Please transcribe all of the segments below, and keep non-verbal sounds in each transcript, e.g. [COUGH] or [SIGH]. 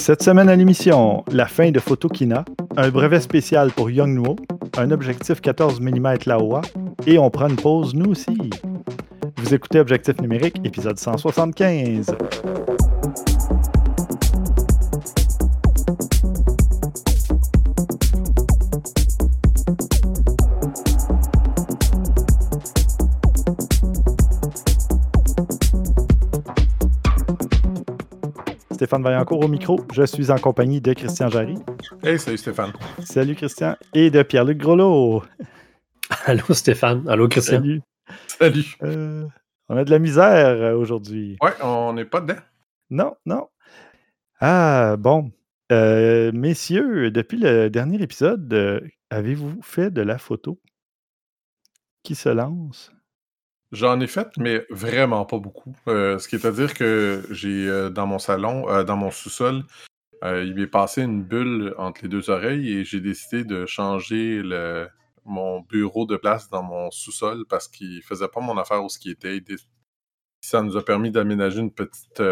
Cette semaine à l'émission, la fin de Photokina, un brevet spécial pour Yongnuo, un objectif 14 mm Laowa et on prend une pause nous aussi. Vous écoutez Objectif numérique, épisode 175. Stéphane Vaillancourt au micro. Je suis en compagnie de Christian Jarry. Hey, salut Stéphane. Salut Christian. Et de Pierre-Luc Grolot. [LAUGHS] Allô Stéphane. Allô Christian. Salut. Salut. Euh, on a de la misère euh, aujourd'hui. Ouais, on n'est pas dedans. Non, non. Ah, bon. Euh, messieurs, depuis le dernier épisode, avez-vous fait de la photo? Qui se lance? J'en ai fait, mais vraiment pas beaucoup. Euh, ce qui est à dire que j'ai euh, dans mon salon, euh, dans mon sous-sol, il m'est passé une bulle entre les deux oreilles et j'ai décidé de changer le, mon bureau de place dans mon sous-sol parce qu'il faisait pas mon affaire où ce qui était. Ça nous a permis d'aménager une petite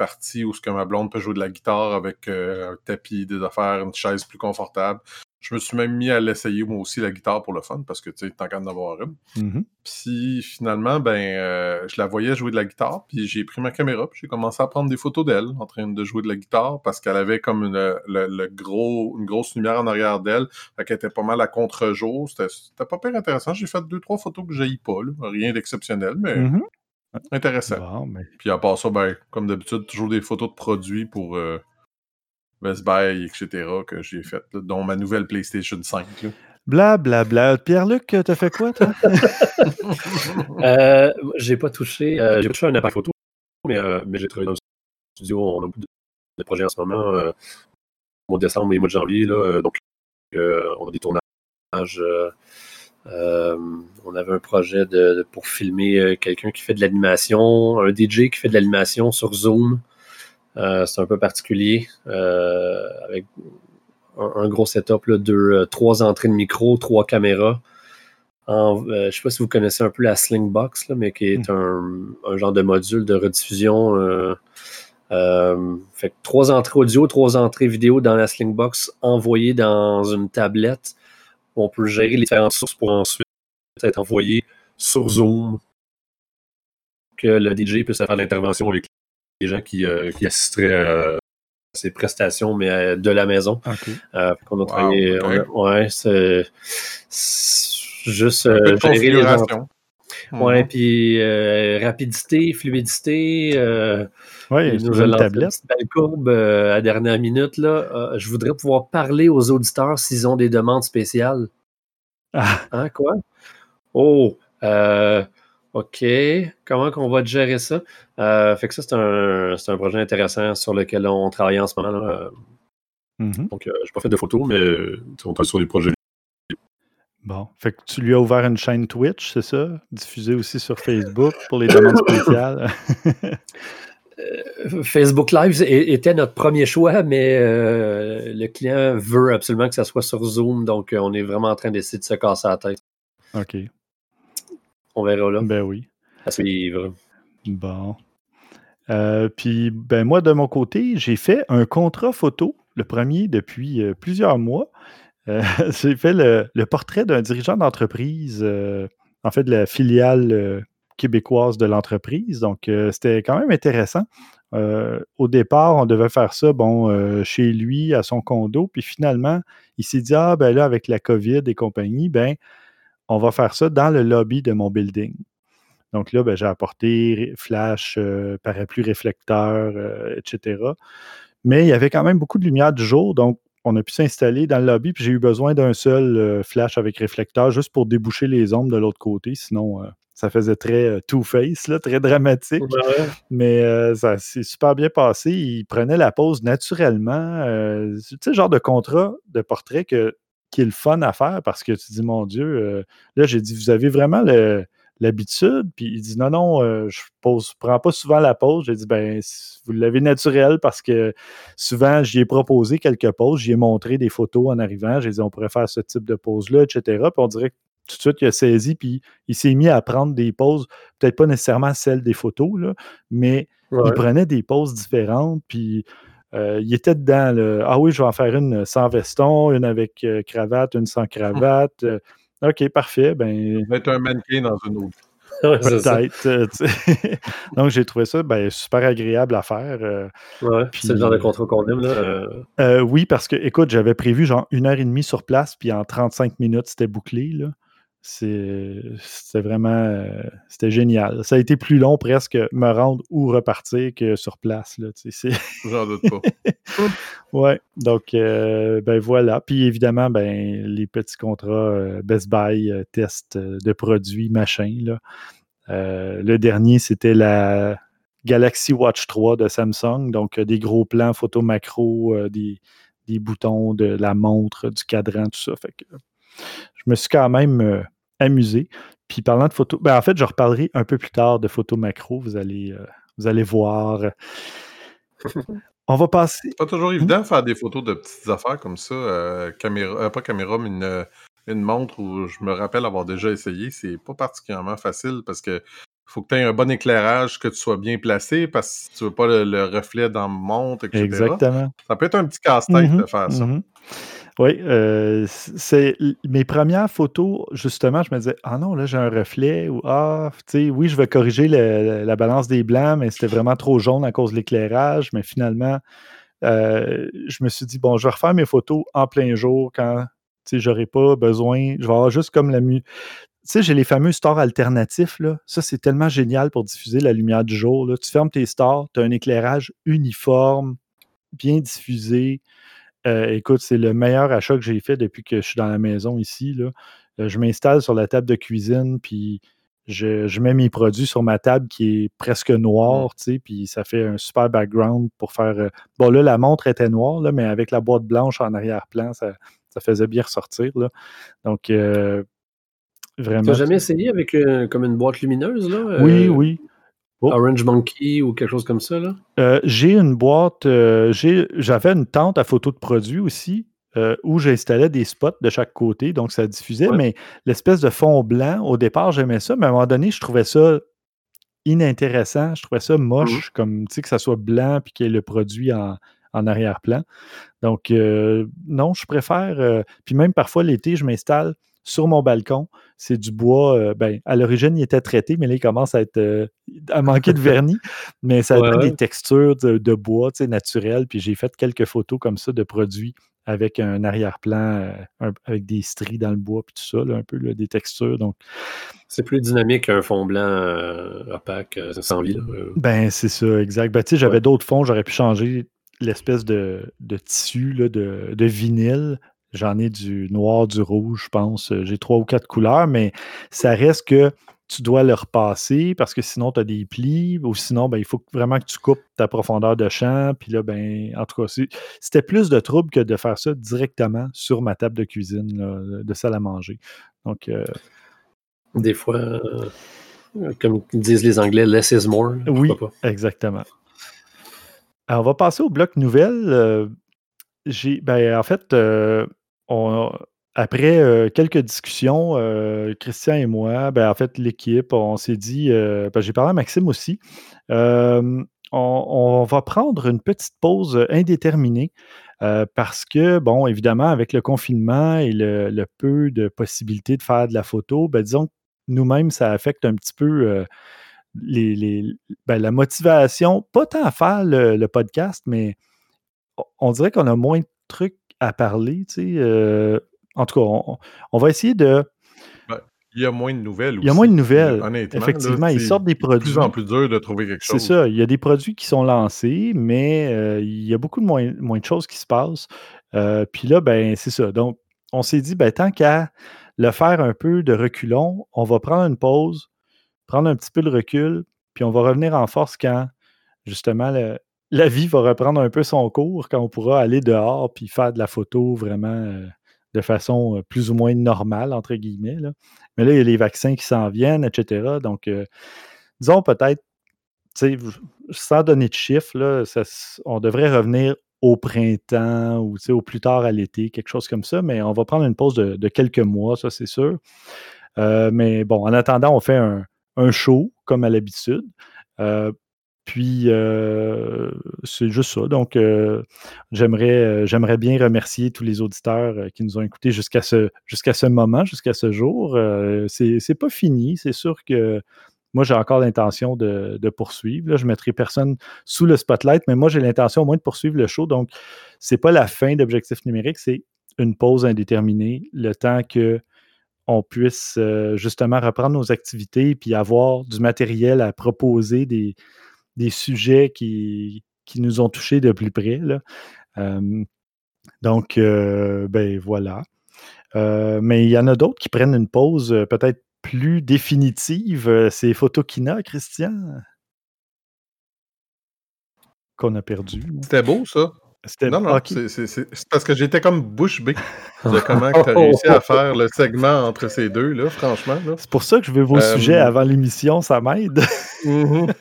partie où ce que ma blonde peut jouer de la guitare avec un tapis, des affaires, une chaise plus confortable. Je me suis même mis à l'essayer moi aussi la guitare pour le fun parce que tu sais, tant qu'à en avoir une. Mm-hmm. Puis finalement, ben, euh, je la voyais jouer de la guitare, puis j'ai pris ma caméra, puis j'ai commencé à prendre des photos d'elle en train de jouer de la guitare parce qu'elle avait comme une, le, gros, une grosse lumière en arrière d'elle, fait qu'elle était pas mal à contre-jour. C'était pas pire intéressant. J'ai fait deux, trois photos que j'ai pas, là. rien d'exceptionnel, mais. Mm-hmm. Intéressant. Puis à part ça, ben, comme d'habitude, toujours des photos de produits pour euh, Best Buy, etc., que j'ai fait, dont ma nouvelle PlayStation 5. Bla, bla, bla. Pierre-Luc, t'as fait quoi, toi? [LAUGHS] euh, j'ai pas touché. Euh, j'ai touché un appareil photo, mais, euh, mais j'ai travaillé dans le studio. On a beaucoup de, projets en ce moment, euh, au mois de décembre et au mois de janvier. Là, donc, on a des tournages. on avait un projet de, pour filmer quelqu'un qui fait de l'animation, un DJ qui fait de l'animation sur Zoom. Euh, c'est un peu particulier. Euh, avec un, gros setup, là, euh, trois entrées de micro, trois caméras. je ne sais pas si vous connaissez un peu la Slingbox, là, mais qui est hmm. un, genre de module de rediffusion. fait trois entrées audio, trois entrées vidéo dans la Slingbox envoyées dans une tablette. Où on peut gérer les différentes sources pour ensuite être envoyé sur Zoom. Que le DJ puisse faire l'intervention avec des gens qui, euh, qui assisteraient à ces prestations, mais euh, de la maison. Euh, on a travaillé. ouais, c'est juste gérer les gens. Ouais, mhm. puis rapidité, fluidité. oui, une nouvelle tablette. Belle courbe à dernière minute. Là. je voudrais pouvoir parler aux auditeurs s'ils ont des demandes spéciales. Ah. Hein, quoi? Oh, OK, comment qu'on va gérer ça? Euh, fait que ça, c'est un, un, projet intéressant sur lequel on travaille en ce moment. Là. Mm-hmm. Donc, euh, je n'ai pas fait de photos, mais on travaille sur des projets. Bon, fait que tu lui as ouvert une chaîne Twitch, c'est ça? Diffusée aussi sur Facebook pour les demandes spéciales? [LAUGHS] [LAUGHS] Euh, Facebook Live était notre premier choix, mais le client veut absolument que ça soit sur Zoom, donc on est vraiment en train d'essayer de se casser la tête. OK. On verra là. Ben oui. À suivre. Bon. Euh, puis, ben moi, de mon côté, j'ai fait un contrat photo, le premier depuis euh, plusieurs mois. Euh, [LAUGHS] j'ai fait le, portrait d'un dirigeant d'entreprise, en fait, de la filiale québécoise de l'entreprise. Donc, c'était quand même intéressant. au départ, on devait faire ça, bon, chez lui, à son condo. Puis finalement, il s'est dit, ah, ben là, avec la COVID et compagnie, ben, on va faire ça dans le lobby de mon building. Donc là, ben, j'ai apporté flash, euh, parapluie réflecteur, euh, etc. Mais il y avait quand même beaucoup de lumière du jour, donc on a pu s'installer dans le lobby, puis j'ai eu besoin d'un seul euh, flash avec réflecteur juste pour déboucher les ombres de l'autre côté. Sinon, ça faisait très two-face, très dramatique. Mais ça s'est super bien passé. Il prenait la pose naturellement. tu sais, genre de contrat de portrait que qui est le fun à faire parce que tu dis, mon Dieu, euh, là, j'ai dit, vous avez vraiment l'habitude? Puis il dit, non, non, euh, je pose, prends pas souvent la pause. J'ai dit, ben, vous l'avez naturel parce que souvent, j'y ai proposé quelques pauses, j'y ai montré des photos en arrivant. J'ai dit, on pourrait faire ce type de pause-là, etc. Puis on dirait que tout de suite, il a saisi, puis il s'est mis à prendre des pauses, peut-être pas nécessairement celles des photos, là, mais il prenait des pauses différentes, puis il était dedans. Ah oui, je vais en faire une sans veston, une avec cravate, une sans cravate. OK, parfait. Ben... être un mannequin dans une autre. [LAUGHS] Peut-être. [LAUGHS] Donc, j'ai trouvé ça ben, super agréable à faire. ouais, c'est le genre de contrat qu'on aime. Là. oui, parce que, écoute, j'avais prévu genre une heure et demie sur place, puis en 35 minutes, c'était bouclé. Là. C'était vraiment euh, c'était génial. Ça a été plus long presque me rendre ou repartir que sur place. J'en doute pas. [LAUGHS] ouais, donc euh, ben voilà. Puis évidemment, ben, les petits contrats euh, Best Buy, test de produits, machin. Là. le dernier, c'était la Galaxy Watch 3 de Samsung. Donc des gros plans photo macro, des, des, boutons de la montre, du cadran, tout ça. Fait que je me suis quand même euh, amusé. Puis parlant de photos, ben en fait, je reparlerai un peu plus tard de photos macro. Vous allez, euh, vous allez voir. [LAUGHS] On va passer. C'est pas toujours évident de faire des photos de petites affaires comme ça. Euh, caméra, pas caméra, mais une, une, montre où je me rappelle avoir déjà essayé. C'est pas particulièrement facile parce que faut que tu aies un bon éclairage, que tu sois bien placé parce que tu veux pas le, reflet dans la montre, etc. Exactement. Ça peut être un petit casse-tête mm-hmm, de faire ça. Mm-hmm. Oui, euh, c'est mes premières photos, justement, je me disais, ah non, là, j'ai un reflet, ou ah, tu sais, oui, je vais corriger la balance des blancs, mais c'était vraiment trop jaune à cause de l'éclairage. Mais finalement, euh, je me suis dit, bon, je vais refaire mes photos en plein jour quand, tu sais, j'aurai pas besoin, je vais avoir juste comme la mu. Tu sais, j'ai les fameux stores alternatifs, là. Ça, c'est tellement génial pour diffuser la lumière du jour. Tu fermes tes stores, tu as un éclairage uniforme, bien diffusé. Euh, écoute, c'est le meilleur achat que j'ai fait depuis que je suis dans la maison ici. Là. Euh, je m'installe sur la table de cuisine, puis je, mets mes produits sur ma table qui est presque noire, tu sais, puis ça fait un super background pour faire. Euh, bon, là, la montre était noire, là, mais avec la boîte blanche en arrière-plan, ça, faisait bien ressortir. Là. Donc, vraiment. Tu n'as jamais essayé avec comme une boîte lumineuse, là? Oui, oui. Oh. Orange Monkey ou quelque chose comme ça, là? Euh, j'ai une boîte, euh, j'avais une tente à photos de produits aussi, euh, où j'installais des spots de chaque côté, donc ça diffusait, mais l'espèce de fond blanc, au départ, j'aimais ça, mais à un moment donné, je trouvais ça inintéressant, je trouvais ça moche, mmh. comme, tu sais, que ça soit blanc puis qu'il y ait le produit en, en arrière-plan. Donc, non, je préfère, puis même parfois l'été, je m'installe sur mon balcon. C'est du bois. Euh, ben, à l'origine, il était traité, mais là, il commence à être euh, à manquer de vernis. [LAUGHS] Mais ça a des textures de, bois naturelles. Puis j'ai fait quelques photos comme ça de produits avec un arrière-plan, euh, avec des stries dans le bois, puis tout ça, un peu des textures. Donc, c'est plus dynamique qu'un fond blanc opaque sans vie. Ben, c'est ça, exact. Ben, j'avais d'autres fonds, j'aurais pu changer l'espèce de, tissu de, de, vinyle J'en ai du noir, du rouge, je pense. Euh, j'ai trois ou quatre couleurs, mais ça reste que tu dois le repasser parce que sinon, tu as des plis ou sinon, ben, il faut vraiment que tu coupes ta profondeur de champ. Puis là, ben, en tout cas, c'était plus de trouble que de faire ça directement sur ma table de cuisine, de salle à manger. Donc. Euh, des fois, euh, comme disent les Anglais, less is more. Oui, exactement. Alors, on va passer au bloc nouvelle. j'ai, ben, en fait, après euh, quelques discussions, euh, Christian et moi, ben, en fait, l'équipe, on s'est dit, euh, ben, j'ai parlé à Maxime aussi, on, va prendre une petite pause indéterminée parce que, bon, évidemment, avec le confinement et le, peu de possibilités de faire de la photo, ben, disons que nous-mêmes, ça affecte un petit peu les, ben, la motivation, pas tant à faire le podcast, mais on dirait qu'on a moins de trucs à parler. Tu sais, euh, en tout cas, on, va essayer de. Ben, il y a moins de nouvelles aussi. Il y a moins de nouvelles. Honnêtement, Effectivement, ils sortent des produits. C'est de plus en plus dur de trouver quelque chose. C'est ça. Il y a des produits qui sont lancés, mais euh, il y a beaucoup de moins, moins de choses qui se passent. Euh, puis là, ben, c'est ça. Donc, on s'est dit, ben, tant qu'à le faire un peu de reculons, on va prendre une pause, prendre un petit peu de recul, puis on va revenir en force quand, justement, le, la vie va reprendre un peu son cours quand on pourra aller dehors puis faire de la photo vraiment euh, de façon euh, plus ou moins normale, entre guillemets. Mais là, il y a les vaccins qui s'en viennent, etc. Donc, euh, disons peut-être, sans donner de chiffres, on devrait revenir au printemps ou au plus tard à l'été, quelque chose comme ça, mais on va prendre une pause de, quelques mois, ça c'est sûr. mais bon, en attendant, on fait un show comme à l'habitude. Puis, euh, c'est juste ça. Donc, euh, j'aimerais, j'aimerais bien remercier tous les auditeurs qui nous ont écoutés jusqu'à ce, ce moment, jusqu'à ce jour. c'est, c'est pas fini. C'est sûr que moi, j'ai encore l'intention de, poursuivre. je ne mettrai personne sous le spotlight, mais moi, j'ai l'intention au moins de poursuivre le show. Donc, ce n'est pas la fin d'Objectif numérique, c'est une pause indéterminée, le temps que on puisse justement reprendre nos activités puis avoir du matériel à proposer, des, des sujets qui, qui nous ont touchés de plus près. donc, ben voilà. mais il y en a d'autres qui prennent une pause peut-être plus définitive. C'est Photokina, Christian, qu'on a perdu. C'était beau, ça. Non, non, c'est parce que j'étais comme bouche bée [LAUGHS] de comment tu as réussi à faire le segment entre ces deux, là, franchement. C'est pour ça que je veux vos sujets avant l'émission, ça m'aide. Mm-hmm.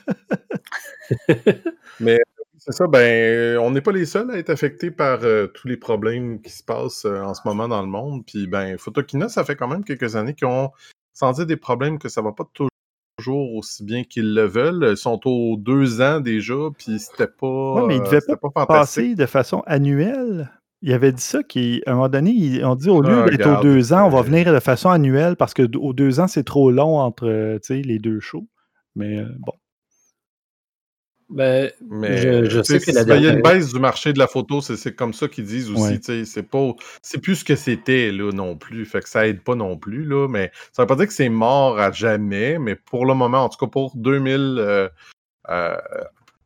[LAUGHS] Mais c'est ça, ben, on n'est pas les seuls à être affectés par tous les problèmes qui se passent en ce moment dans le monde. Puis, ben, Photokina, ça fait quand même quelques années qu'ils ont senti des problèmes que ça va pas toujours toujours aussi bien qu'ils le veulent. Ils sont aux deux ans déjà, puis c'était pas. Oui, mais ils devaient pas, passer de façon annuelle. Il avait dit ça, qu'à un moment donné, on dit au lieu ah, d'être aux deux ans, on va venir de façon annuelle parce que aux deux ans, c'est trop long entre les deux shows. Mais euh, bon. Ben, mais je, sais que il y a une baisse du marché de la photo, c'est comme ça qu'ils disent aussi. C'est pas, c'est plus ce que c'était là non plus. Fait que ça aide pas non plus là. Mais ça veut pas dire que c'est mort à jamais. Mais pour le moment, en tout cas pour 2000, euh, euh,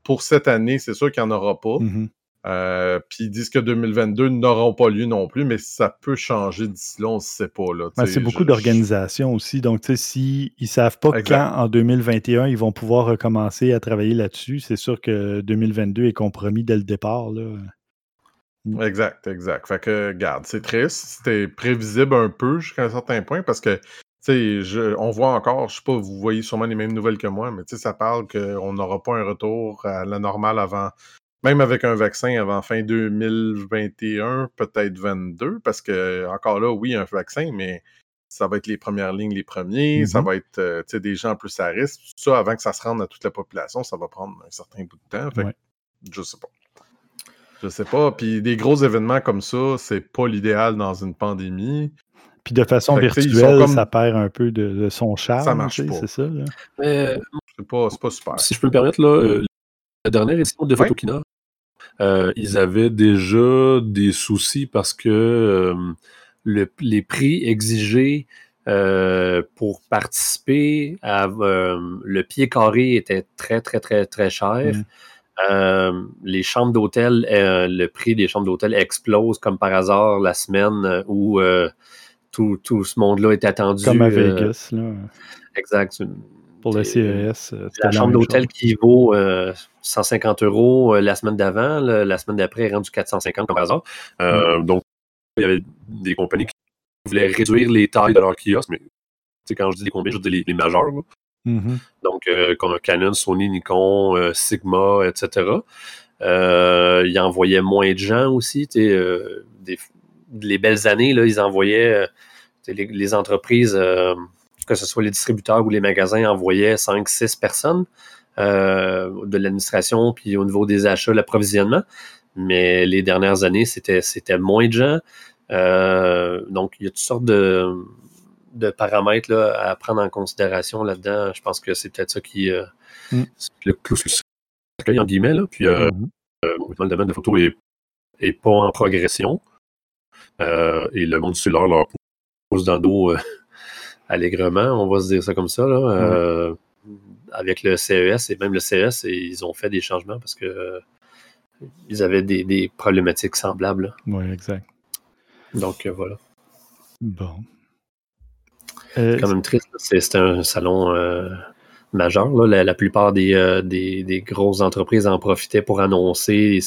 pour cette année, c'est sûr qu'il n'y en aura pas. Mm-hmm. Euh, puis ils disent que 2022 n'auront pas lieu non plus, mais ça peut changer d'ici là, on ne sait pas. Ben, c'est beaucoup d'organisation aussi. Donc, s'ils ne savent pas quand en 2021 ils vont pouvoir recommencer à travailler là-dessus, c'est sûr que 2022 est compromis dès le départ. Mm. Exact, exact. Fait que, garde, c'est triste. C'était prévisible un peu jusqu'à un certain point parce que je, on voit encore, je sais pas, vous voyez sûrement les mêmes nouvelles que moi, mais ça parle qu'on n'aura pas un retour à la normale avant même avec un vaccin avant fin 2021, peut-être 22, parce que encore là, oui, un vaccin, mais ça va être les premières lignes, les premiers, ça mm-hmm. va être euh, des gens plus à risque. Tout ça, avant que ça se rende à toute la population, ça va prendre un certain bout de temps. Fait Je sais pas. Je sais pas. Puis des gros événements comme ça, c'est pas l'idéal dans une pandémie. Puis de façon virtuelle, ça perd un peu de, son charme. Ça marche pas. C'est ça. c'est pas, pas, super. Si je peux me permettre, là, euh, la dernière édition de Photokina, euh, ils avaient déjà des soucis parce que euh, les prix exigés euh, pour participer à le pied carré était très, très, très, très cher. Mmh. les chambres d'hôtel, le prix des chambres d'hôtel explose comme par hasard la semaine où tout, tout, ce monde-là est attendu. Comme à Vegas. Là. Exact. Pour le CES. Euh, la chambre d'hôtel qui vaut 150 euh, euros euh, la semaine d'avant, la semaine d'après est rendue 450 comme par hasard. Mm. Donc, il y avait des compagnies qui voulaient réduire les tailles de leurs kiosques, mais quand je dis les compagnies, je dis les, majeurs. Mm-hmm. Donc, comme Canon, Sony, Nikon, Sigma, etc. ils envoyaient moins de gens aussi. les belles années, là, ils envoyaient les, entreprises que ce soit les distributeurs ou les magasins, envoyaient 5-6 personnes euh, de l'administration, puis au niveau des achats, l'approvisionnement. Mais les dernières années, c'était, c'était moins de gens. Euh, donc, il y a toutes sortes de, de paramètres à prendre en considération là-dedans. Je pense que c'est peut-être ça qui euh, mm. le plus en guillemets. Là. Puis, mm-hmm. le domaine de photo est, est pas en progression. et le monde cellulaire leur pose dans le dos allègrement, on va se dire ça comme ça, euh, avec le CES et même le CES, ils ont fait des changements parce que euh, ils avaient des, problématiques semblables. Oui, exact. Donc euh, voilà. Bon. C'est quand même triste. C'est un salon majeur. La, plupart des, des, grosses entreprises en profitaient pour annoncer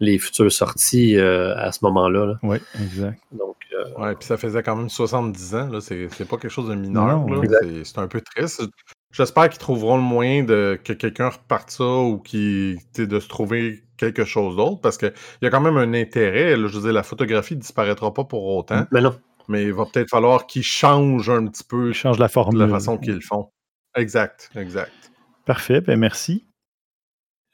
les, futures sorties à ce moment-là. Oui, exact. Donc, Ouais, puis ça faisait quand même 70 ans, là. C'est, pas quelque chose de mineur, C'est, un peu triste. J'espère qu'ils trouveront le moyen de que quelqu'un reparte ça ou qui, de se trouver quelque chose d'autre parce qu'il y a quand même un intérêt. je veux dire, la photographie ne disparaîtra pas pour autant. Mais non. Mais il va peut-être falloir qu'ils changent un petit peu change la, formule. la façon qu'ils font. Exact, exact. Parfait, ben merci.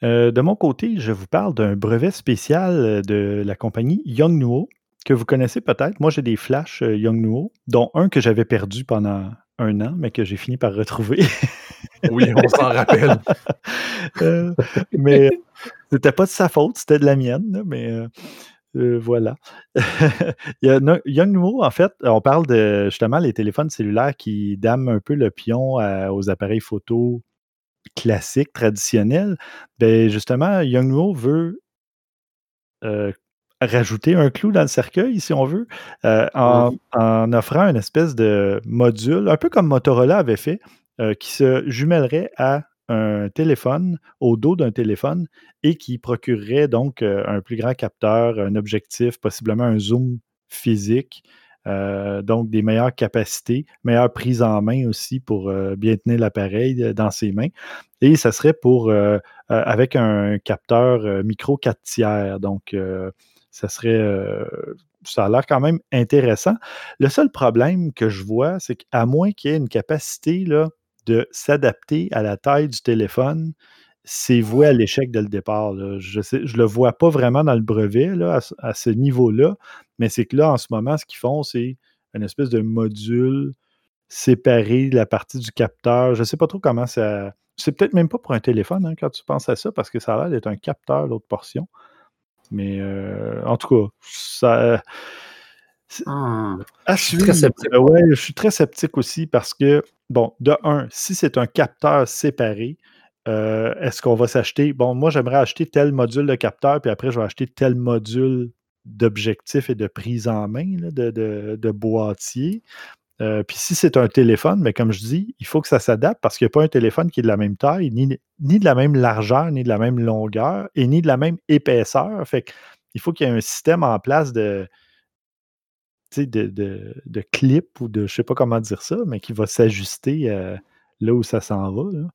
Euh, de mon côté, je vous parle d'un brevet spécial euh, de la compagnie Yongnuo, que vous connaissez peut-être. Moi, j'ai des flashs euh, Yongnuo, dont un que j'avais perdu pendant un an, mais que j'ai fini par retrouver. [LAUGHS] Oui, on s'en rappelle. [LAUGHS] Euh, mais c'était pas de sa faute, c'était de la mienne, là, mais euh, euh, voilà. [LAUGHS] Il y a no- Yongnuo, en fait, on parle de justement les téléphones cellulaires qui dament un peu le pion à- aux appareils photo classiques, traditionnels. Ben justement, Yongnuo veut euh, rajouter un clou dans le cercueil, si on veut, euh, en, en offrant une espèce de module, un peu comme Motorola avait fait, euh, qui se jumellerait à un téléphone, au dos d'un téléphone, et qui procurerait donc euh, un plus grand capteur, un objectif, possiblement un zoom physique, euh, donc des meilleures capacités, meilleure prise en main aussi pour euh, bien tenir l'appareil dans ses mains. Et ça serait pour avec un capteur micro 4 tiers. Donc, ça serait. ça a l'air quand même intéressant. Le seul problème que je vois, c'est qu'à moins qu'il y ait une capacité là, de s'adapter à la taille du téléphone, c'est voué à l'échec dès le départ. Je ne le vois pas vraiment dans le brevet là, à, ce- à ce niveau-là, mais c'est que là, en ce moment, ce qu'ils font, c'est une espèce de module séparé de la partie du capteur. Je ne sais pas trop comment ça. C'est peut-être même pas pour un téléphone hein, quand tu penses à ça, parce que ça a l'air d'être un capteur, l'autre portion. Mais euh, en tout cas, ça. C'est- à Je suis très suivre. sceptique. Euh, ouais, je suis très sceptique aussi parce que, bon, de un, si c'est un capteur séparé, euh, est-ce qu'on va s'acheter? Bon, moi, j'aimerais acheter tel module de capteur, puis après, je vais acheter tel module d'objectif et de prise en main, là, de, de- de boîtier. Euh, puis si c'est un téléphone, mais comme je dis, il faut que ça s'adapte parce qu'il n'y a pas un téléphone qui est de la même taille, ni, ni de la même largeur, ni de la même longueur, et ni de la même épaisseur. Fait que il faut qu'il y ait un système en place de, de, de, de clip ou de je sais pas comment dire ça, mais qui va s'ajuster euh, là où ça s'en va. là.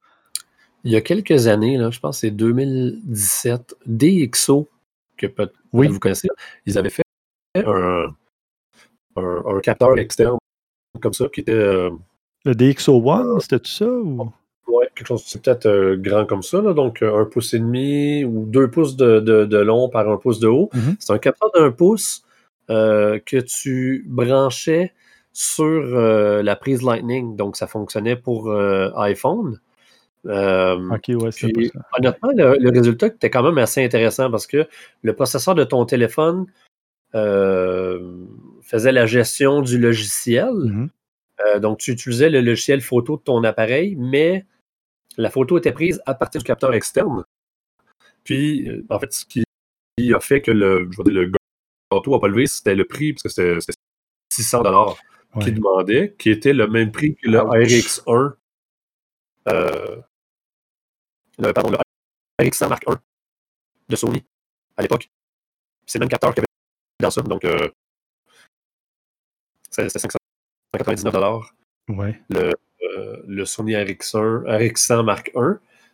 Il y a quelques années, là, je pense que c'est 2017, DxO, que peut-être Oui. vous connaissez, ils avaient fait un, un- un capteur externe comme ça, qui était euh, Le DxO1, c'était tout ça? Ou... ouais, quelque chose, c'est peut-être euh, grand comme ça, là, donc un pouce et demi ou deux pouces de, de- de long par un pouce de haut. Mhm. C'est un capteur d'un pouce euh, que tu branchais sur euh, la prise Lightning, donc ça fonctionnait pour euh, iPhone. Ok, ouais, c'est ça. honnêtement, le, le résultat était quand même assez intéressant parce que le processeur de ton téléphone faisait la gestion du logiciel. Mhm. Euh, donc, tu utilisais le logiciel photo de ton appareil, mais la photo était prise à partir du capteur externe. Puis, en fait, ce qui a fait que le, je vais dire, le n'a pas levé, c'était le prix, parce que c'était c'était 600 dollars Ouais. qu'il demandait, qui était le même prix que le Ouch. RX1. Euh, le, pardon, le RX100 Mark I de Sony à l'époque. C'est le même capteur qu'il y avait dans ça, donc euh, c'était c'était 599 dollars. Ouais. Le, euh, le Sony RX1, RX100 Mark I,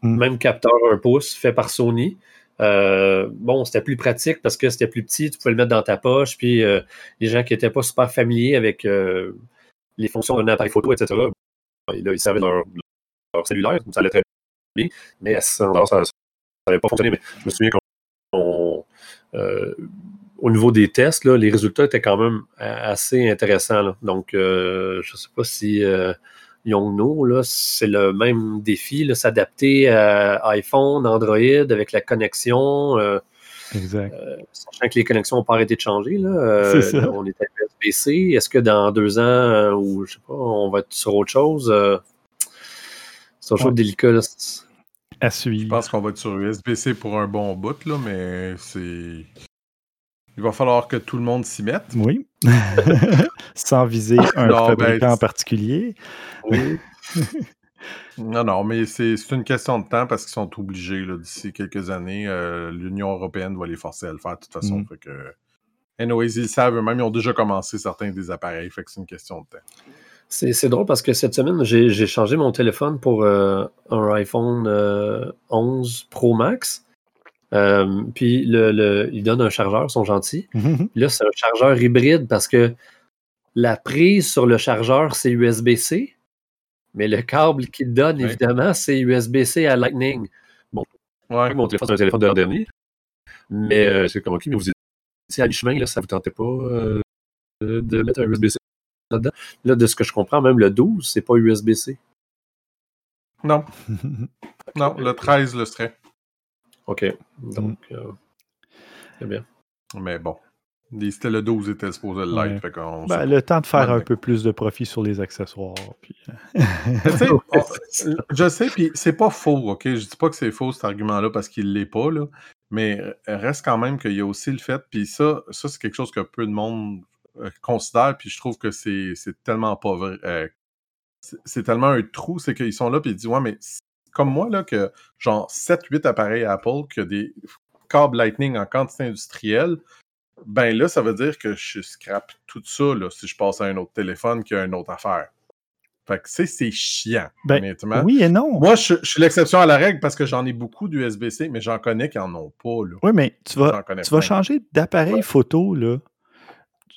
Mm. même capteur 1 pouce fait par Sony. Euh, bon, c'était plus pratique parce que c'était plus petit, tu pouvais le mettre dans ta poche, puis euh, les gens qui n'étaient pas super familiers avec euh, les fonctions d'un appareil photo, etc., ben, là, ils servaient leur, leur cellulaire, ça allait très bien, mais à 600 dollars, ça n'avait pas fonctionné. Mais je me souviens qu'on au niveau des tests, là, les résultats étaient quand même assez intéressants. Donc, je ne sais pas si Yongno, là, c'est le même défi, là, s'adapter à iPhone, Android avec la connexion. euh, Exact. sachant que les connexions n'ont pas arrêté de changer. Là, euh, C'est ça. là, on est à USB-C. Est-ce que dans deux ans, euh, ou je sais pas, on va être sur autre chose? euh, c'est toujours Ouais. délicat. Là. À Je suivre. pense qu'on va être sur USB-C pour un bon bout, là, mais c'est. Il va falloir que tout le monde s'y mette. Oui. [LAUGHS] Sans viser un Non, ben, fabricant en particulier. [LAUGHS] Non, non, mais c'est c'est une question de temps parce qu'ils sont obligés là, d'ici quelques années. euh, L'Union européenne va les forcer à le faire de toute façon. Mm. Fait que. Anyways, ils le savent eux-mêmes, ils ont déjà commencé certains des appareils, fait que c'est une question de temps. C'est c'est drôle parce que cette semaine, j'ai j'ai changé mon téléphone pour euh, un iPhone euh, 11 Pro Max. Euh, puis le, le- ils donnent un chargeur, ils sont gentils. Mhm. Là, c'est un chargeur hybride parce que la prise sur le chargeur, c'est USB-C, mais le câble qu'il donne, Ouais. évidemment, c'est USB-C à Lightning. Ouais. Mon téléphone, c'est un téléphone de l'an dernier. Mais euh, c'est comme, OK, mais vous étiez à mi-chemin, là, ça vous tentait pas euh, de mettre un USB-C là-dedans? Là, de ce que je comprends, même le 12, c'est pas USB-C. Non, [LAUGHS] non, le 13 le serait. OK. Donc, euh, c'est bien. Mais bon. C'était le 12 était supposé le Ouais. live. Fait Ben, le temps de faire Ouais, un peu plus de profit sur les accessoires. puis, euh, [LAUGHS] [LAUGHS] je sais, puis c'est pas faux, OK? Je dis pas que c'est faux cet argument-là parce qu'il l'est pas, là. Mais reste quand même qu'il y a aussi le fait, puis ça, ça c'est quelque chose que peu de monde euh, considère, puis je trouve que c'est c'est tellement pas vrai. euh, c'est- tellement un trou, c'est qu'ils sont là, puis ils disent, ouais, mais comme moi, là, que genre 7-8 appareils Apple, qui a des câbles Lightning en quantité industrielle, ben là, ça veut dire que je scrape tout ça, là, si je passe à un autre téléphone qui a une autre affaire. Fait que, tu sais, c'est chiant, Ben, honnêtement. oui et non. Moi, je, je suis l'exception à la règle parce que j'en ai beaucoup d'USB-C, mais j'en connais qui en ont pas, là. Oui, mais tu vas, tu vas changer d'appareil photo, là.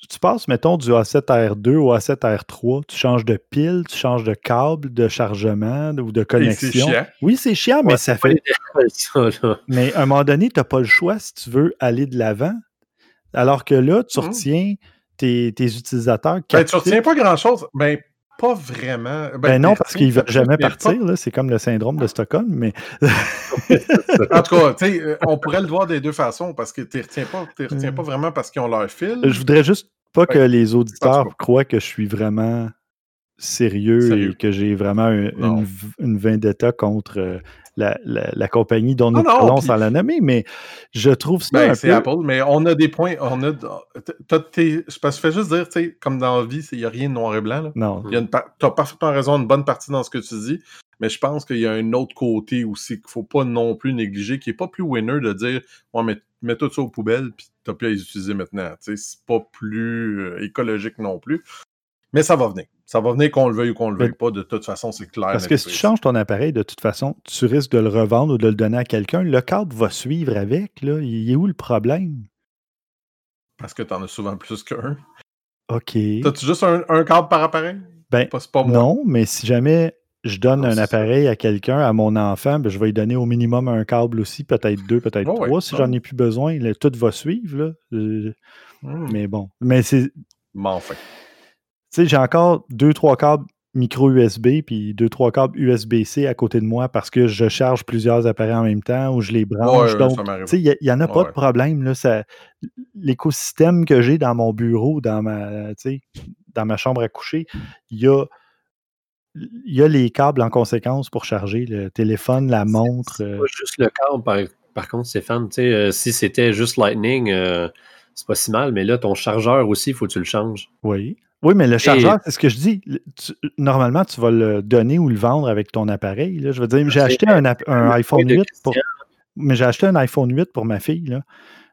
Tu- passes, mettons, du A7R2 au A7R3, tu changes de pile, tu changes de câble, de chargement ou de connexion. chiant. Oui, c'est chiant, mais ça fait. ça. Mais à un moment donné, tu n'as pas le choix si tu veux aller de l'avant. Alors que là, tu Mhm. retiens tes, tes utilisateurs. Ben, tu retiens pas grand-chose. Ben, pas vraiment. Ben, Ben non, parce qu'ils ne veulent jamais partir. C'est comme le syndrome de Stockholm. Mais En tout cas, tu sais, euh, on pourrait le voir des deux façons parce que tu retiens pas, retiens pas vraiment parce qu'ils ont leur fil. je voudrais juste pas que les auditeurs croient que je suis vraiment sérieux, Sérieux. et que j'ai vraiment un- une, une vendetta contre euh, la, la- la compagnie dont nous Ah parlons sans la nommer. Mais je trouve ça Ben, c'est peu... Apple, mais on a des points. On a. je fais juste dire, tu sais, comme dans la vie, il n'y a rien de noir et blanc. Là. Non. Il y a une par- T'as parfaitement raison, une bonne partie dans ce que tu dis, mais je pense qu'il y a un autre côté aussi qu'il faut pas non plus négliger, qui est pas plus winner de dire Ouais, mais mets tout ça aux poubelles, puis t'as plus à les utiliser maintenant. Tu c'est pas plus euh, écologique non plus. Mais ça va venir. Ça va venir qu'on le veuille ou qu'on le veuille pas. De toute façon, c'est clair. Parce que si tu changes ton appareil, de toute façon, tu risques de le revendre ou de le donner à quelqu'un. Le câble va suivre avec. Là. Il est où le problème? Parce que t'en as souvent plus qu'un. OK. T'as-tu juste un, un câble par appareil? Ben, Pas- pas moi. Non, mais si jamais je donne Non, un ça. appareil à quelqu'un, à mon enfant, ben, je vais lui donner au minimum un câble aussi, peut-être deux, peut-être ouais, trois. si j'en ai plus besoin, là, tout va suivre. Là. Euh, Hmm. Mais bon. Mais c'est. Mais enfin. Sais, j'ai encore deux, trois câbles micro USB puis deux, trois câbles USB-C à côté de moi parce que je charge plusieurs appareils en même temps ou je les branche. Ouais, donc, ça m'arrive. tu sais, il n'y en a pas Ouais. de problème. Là, ça, l'écosystème que j'ai dans mon bureau, dans ma, tu sais, dans ma chambre à coucher, il y a, il y a les câbles en conséquence pour charger le téléphone, la montre. C'est euh, pas juste le câble, par, par contre, Stéphane. Tu sais, euh, si c'était juste Lightning, euh, c'est pas si mal, mais là, ton chargeur aussi, il faut que tu le changes. oui. Oui, mais le chargeur, c'est ce que je dis. Tu- normalement, tu vas le donner ou le vendre avec ton appareil. là. Je veux dire, j'ai acheté un, iPhone point de 8 pour. Mais j'ai acheté un iPhone 8 pour ma fille. Là.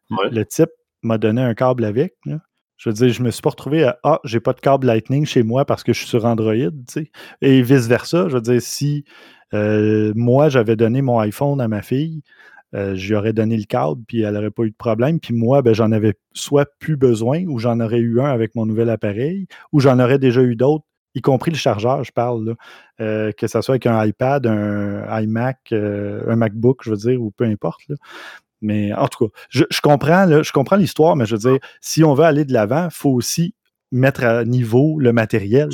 Ouais. Le type m'a donné un câble avec. là. Je veux dire, je me suis pas retrouvé à Ah, j'ai pas de câble Lightning chez moi parce que je suis sur Android, tu sais. Et vice-versa. Je veux dire, si euh, moi j'avais donné mon iPhone à ma fille, euh, je lui aurais donné le câble, puis elle n'aurait pas eu de problème. Puis moi, ben, j'en avais soit plus besoin, ou j'en aurais eu un avec mon nouvel appareil, ou j'en aurais déjà eu d'autres, y compris le chargeur, je parle, là. Euh, que ce soit avec un iPad, un iMac, euh, un MacBook, je veux dire, ou peu importe. là. Mais en tout cas, je, comprends, là, je comprends l'histoire, mais je veux dire, si on veut aller de l'avant, il faut aussi mettre à niveau le matériel.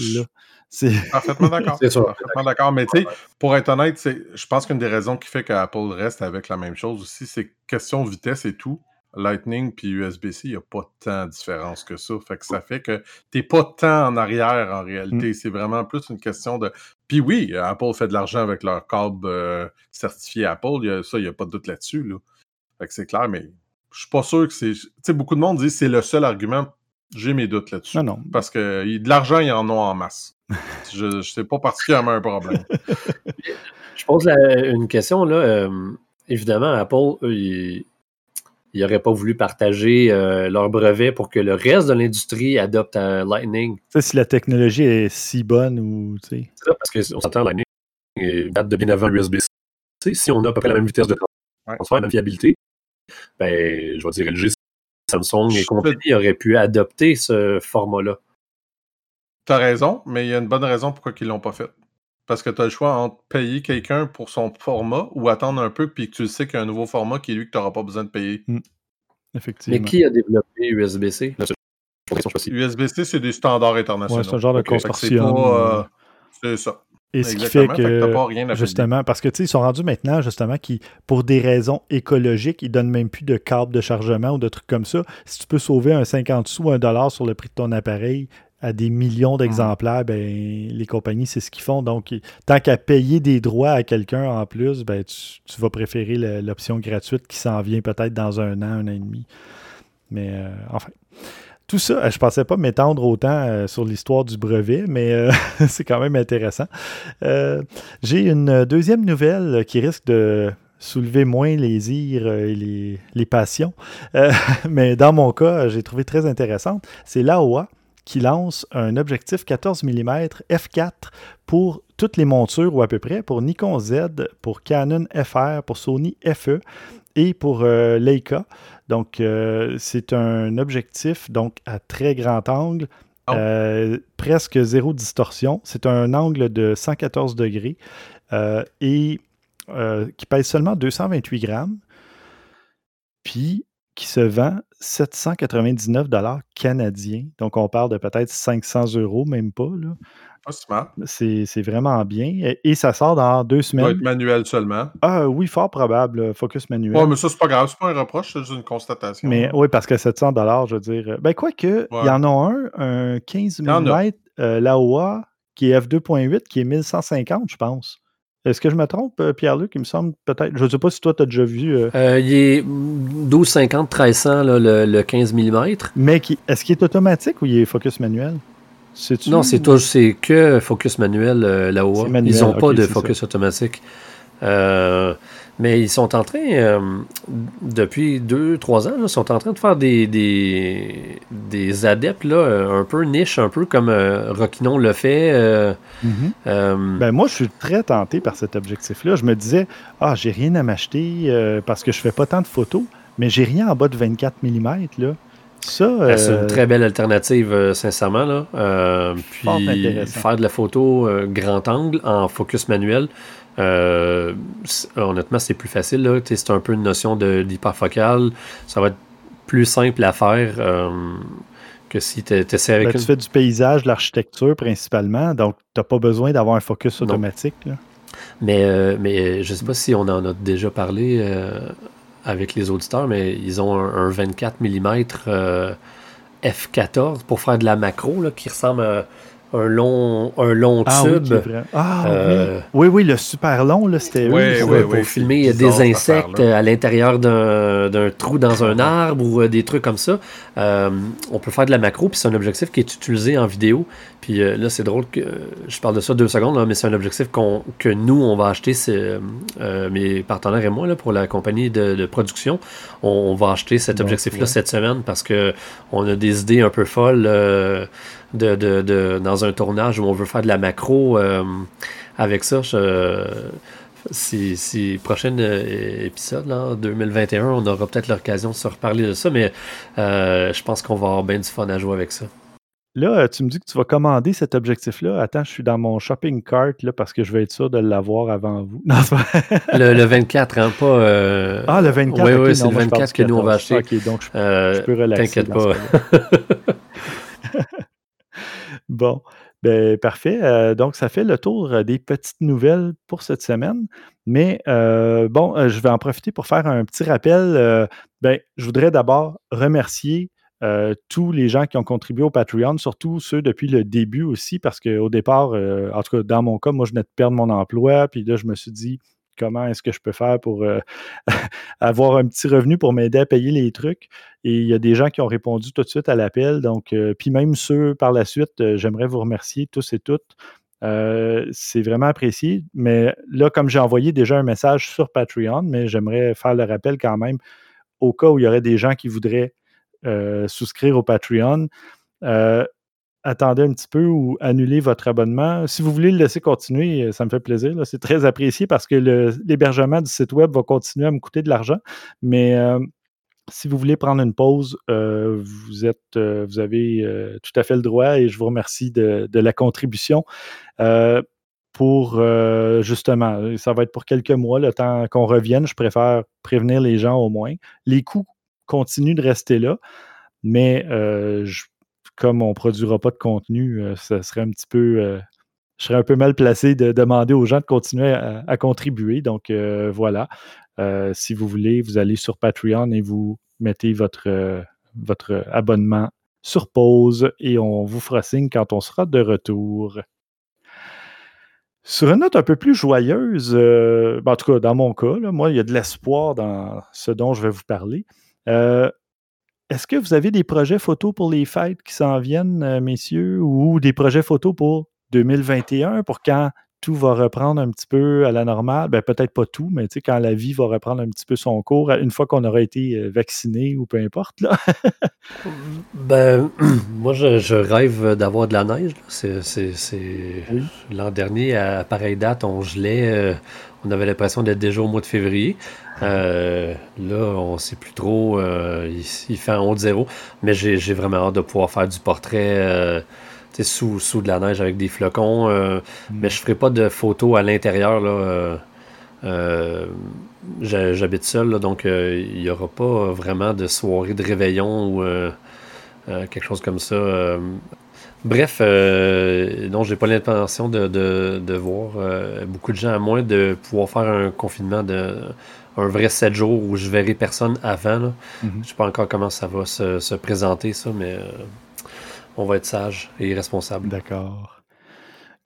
C'est Parfaitement d'accord. C'est sûr. Parfaitement d'accord. Mais tu sais, pour être honnête, c'est- je pense qu'une des raisons qui fait qu'Apple reste avec la même chose aussi, c'est question de vitesse et tout. Lightning puis USB-C, il n'y a pas tant de différence que ça. Fait que ça fait que t'es pas tant en arrière en réalité. C'est vraiment plus une question de. Puis oui, Apple fait de l'argent avec leur câble euh, certifié Apple. Il y a- ça, il n'y a pas de doute là-dessus. Là. Fait que c'est clair, mais je suis pas sûr que c'est. Tu sais, beaucoup de monde dit que c'est le seul argument. J'ai mes doutes là-dessus. non, non. Parce que y- de l'argent, ils en ont en masse. je ne sais pas particulièrement un problème. [LAUGHS] Je pose la- une question, là. euh, évidemment, Apple, eux, ils n'auraient pas voulu partager euh, leur brevet pour que le reste de l'industrie adopte euh, Lightning. Tu sais, si la technologie est si bonne ou tu sais. C'est ça, parce qu'on s'entend, Lightning date de bien avant USB-C. Si on a à peu près la même vitesse de transfert, la même fiabilité, ben, je vais dire LG, Samsung et Je compagnie auraient pu adopter ce format-là. T'as raison, mais il y a une bonne raison pourquoi ils l'ont pas fait. parce que tu as le choix entre payer quelqu'un pour son format ou attendre un peu puis que tu sais qu'il y a un nouveau format qui est lui que tu n'auras pas besoin de payer. Mm. Effectivement. Mais qui a développé USB-C? USB-C, c'est des standards internationaux. Ouais, c'est un genre de c'est consortium. pas, euh, C'est ça. Et ce qui Exactement. fait Fait que pas rien justement, parce que tu sais, ils sont rendus maintenant, justement, qui, pour des raisons écologiques, ils donnent même plus de câbles de chargement ou de trucs comme ça. Si tu peux sauver un 50 sous, un dollar sur le prix de ton appareil à des millions d'exemplaires, ben, les compagnies, c'est ce qu'ils font. Donc, tant qu'à payer des droits à quelqu'un en plus, ben, tu, tu vas préférer l'option gratuite qui s'en vient peut-être dans un an, un an et demi. Mais euh, enfin. Tout ça, je ne pensais pas m'étendre autant euh, sur l'histoire du brevet, mais euh, [LAUGHS] c'est quand même intéressant. Euh, J'ai une deuxième nouvelle qui risque de soulever moins les ires et les, les passions. [LAUGHS] Mais dans mon cas, j'ai trouvé très intéressante. C'est l'AOA qui lance un objectif 14 mm f4 pour toutes les montures ou à peu près, pour Nikon Z, pour Canon FR, pour Sony FE et pour Leica. Donc, euh, c'est un objectif donc à très grand angle, Oh. euh, presque zéro distorsion. C'est un angle de 114 degrés euh, et qui pèse seulement 228 grammes, puis qui se vend 799 dollars canadiens. Donc, on parle de peut-être 500 euros, même pas. là. Mal. C'est vraiment bien. Et, et ça sort dans deux Ça doit semaines. être manuel seulement. Ah oui, fort probable. euh, Focus manuel. Ouais, mais ça, c'est pas grave. C'est pas un reproche, c'est juste une constatation. Mais oui, parce que 700 dollars, je veux dire. euh, Ben, quoi que, il y en a un, un 15 y en a. mm euh, l'AOA qui est f2.8, qui est 1150, je pense. Est-ce que je me trompe, euh, Pierre-Luc? Il me semble peut-être. Je ne sais pas si toi, tu as déjà vu. euh, Euh, il est 1250 1300 là, le, le 15 mm. mais qui, est-ce qu'il est automatique ou il est focus manuel? Non, c'est c'est que focus manuel euh, là-haut. Ils n'ont pas de focus automatique. Euh, mais ils sont en train, euh, depuis deux, trois ans, là, ils sont en train de faire des, des, des adeptes là, un peu niche, un peu comme euh, Rockinon le fait. euh, euh, Ben, moi, je suis très tenté par cet objectif-là. Je me disais, ah, j'ai rien à m'acheter parce que je fais pas tant de photos, mais j'ai rien en bas de 24 mm. Là. Ça, Ben, C'est euh, une très belle alternative, euh, sincèrement. Là. Euh, puis faire de la photo euh, grand angle en focus manuel, euh, honnêtement, c'est plus facile. C'est un peu une notion de- d'hyperfocal. Ça va être plus simple à faire euh, que si tu essaies avec ben, une... tu fais du paysage, de l'architecture principalement, donc tu n'as pas besoin d'avoir un focus automatique. là. Mais, euh, mais je sais pas si on en a déjà parlé euh, avec les auditeurs, mais ils ont un, un 24 mm euh, F14 pour faire de la macro là, qui ressemble à un long, un long Ah oui, tube. qui est vrai. Ah Euh, oui. oui, oui, le super long, là, c'était oui, pour, filmer des insectes à l'intérieur d'un d'un trou dans un arbre ou euh, des trucs comme ça. Euh, on peut faire de la macro, puis c'est un objectif qui est utilisé en vidéo. Puis euh, là, c'est drôle que euh, je parle de ça deux secondes, là, mais c'est un objectif qu'on que nous, on va acheter, euh, mes partenaires et moi, là, pour la compagnie de, de production, on, on va acheter cet objectif-là ouais. cette semaine parce que on a des idées un peu folles euh, de, de- de- dans un tournage où on veut faire de la macro. euh, avec ça, je, si, si prochain euh, épisode, là, en 2021, on aura peut-être l'occasion de se reparler de ça, mais euh, je pense qu'on va avoir bien du fun à jouer avec ça. Là, tu me dis que tu vas commander cet objectif-là. Attends, je suis dans mon shopping cart là, parce que je vais être sûr de l'avoir avant vous. [LAUGHS] Non, c'est pas- Le, le 24, hein, pas. euh, Ah, le 24. Oui, oui, c'est le moi, je parle 24 du que nous, on va 14. acheter. Ok, donc je, Euh, je peux relaxer. T'inquiète pas. [LAUGHS] Bon, ben, parfait. Euh, donc, ça fait le tour euh, des petites nouvelles pour cette semaine. Mais euh, bon, je vais en profiter pour faire un petit rappel. Ben, je voudrais d'abord remercier tous les gens qui ont contribué au Patreon, surtout ceux depuis le début aussi, parce qu'au départ, en tout cas, dans mon cas, moi, je venais de perdre mon emploi, puis là, je me suis dit, comment est-ce que je peux faire pour euh, [LAUGHS] avoir un petit revenu pour m'aider à payer les trucs. Et il y a des gens qui ont répondu tout de suite à l'appel. Donc, euh, puis même ceux par la suite, euh, j'aimerais vous remercier tous et toutes. C'est vraiment apprécié. Mais là, comme j'ai envoyé déjà un message sur Patreon, mais j'aimerais faire le rappel quand même au cas où il y aurait des gens qui voudraient souscrire au Patreon. Attendez un petit peu ou annulez votre abonnement. Si vous voulez le laisser continuer, euh, ça me fait plaisir. C'est très apprécié parce que l'hébergement du site web va continuer à me coûter de l'argent. Mais euh, si vous voulez prendre une pause, euh, vous, êtes, vous avez tout à fait le droit et je vous remercie de, la contribution. Pour justement, ça va être pour quelques mois, le temps qu'on revienne. Je préfère prévenir les gens au moins. Les coûts continuent de rester là, mais euh, comme on ne produira pas de contenu, ça serait un petit peu. je serais un peu mal placé de demander aux gens de continuer à, contribuer. Donc voilà. si vous voulez, vous allez sur Patreon et vous mettez votre, abonnement sur pause et on vous fera signe quand on sera de retour. Sur une note un peu plus joyeuse, euh, ben, en tout cas dans mon cas, moi, il y a de l'espoir dans ce dont je vais vous parler. Euh, est-ce que vous avez des projets photos pour les fêtes qui s'en viennent, euh, messieurs, ou des projets photos pour 2021 pour quand tout va reprendre un petit peu à la normale? Ben, peut-être pas tout, mais quand la vie va reprendre un petit peu son cours, une fois qu'on aura été euh, vacciné ou peu importe. Là. [LAUGHS] ben, [CLEARS THROAT] moi, je, rêve d'avoir de la neige. C'est, L'an dernier, à pareille date, on gelait. Euh, on avait l'impression d'être déjà au mois de février. Euh, là, on ne sait plus trop. il, fait un haut de zéro. Mais j'ai, vraiment hâte de pouvoir faire du portrait sous, sous de la neige avec des flocons. Euh, mm. Mais je ferai pas de photos à l'intérieur. Euh, euh, j'habite seul, donc il n'y aura pas vraiment de soirée de réveillon ou quelque chose comme ça. Bref, non, j'ai pas l'intention de, voir beaucoup de gens, à moins de pouvoir faire un confinement de un vrai 7 jours où je verrai personne avant. Mm-hmm. Je sais pas encore comment ça va se, se présenter, ça, mais on va être sage et responsable. D'accord.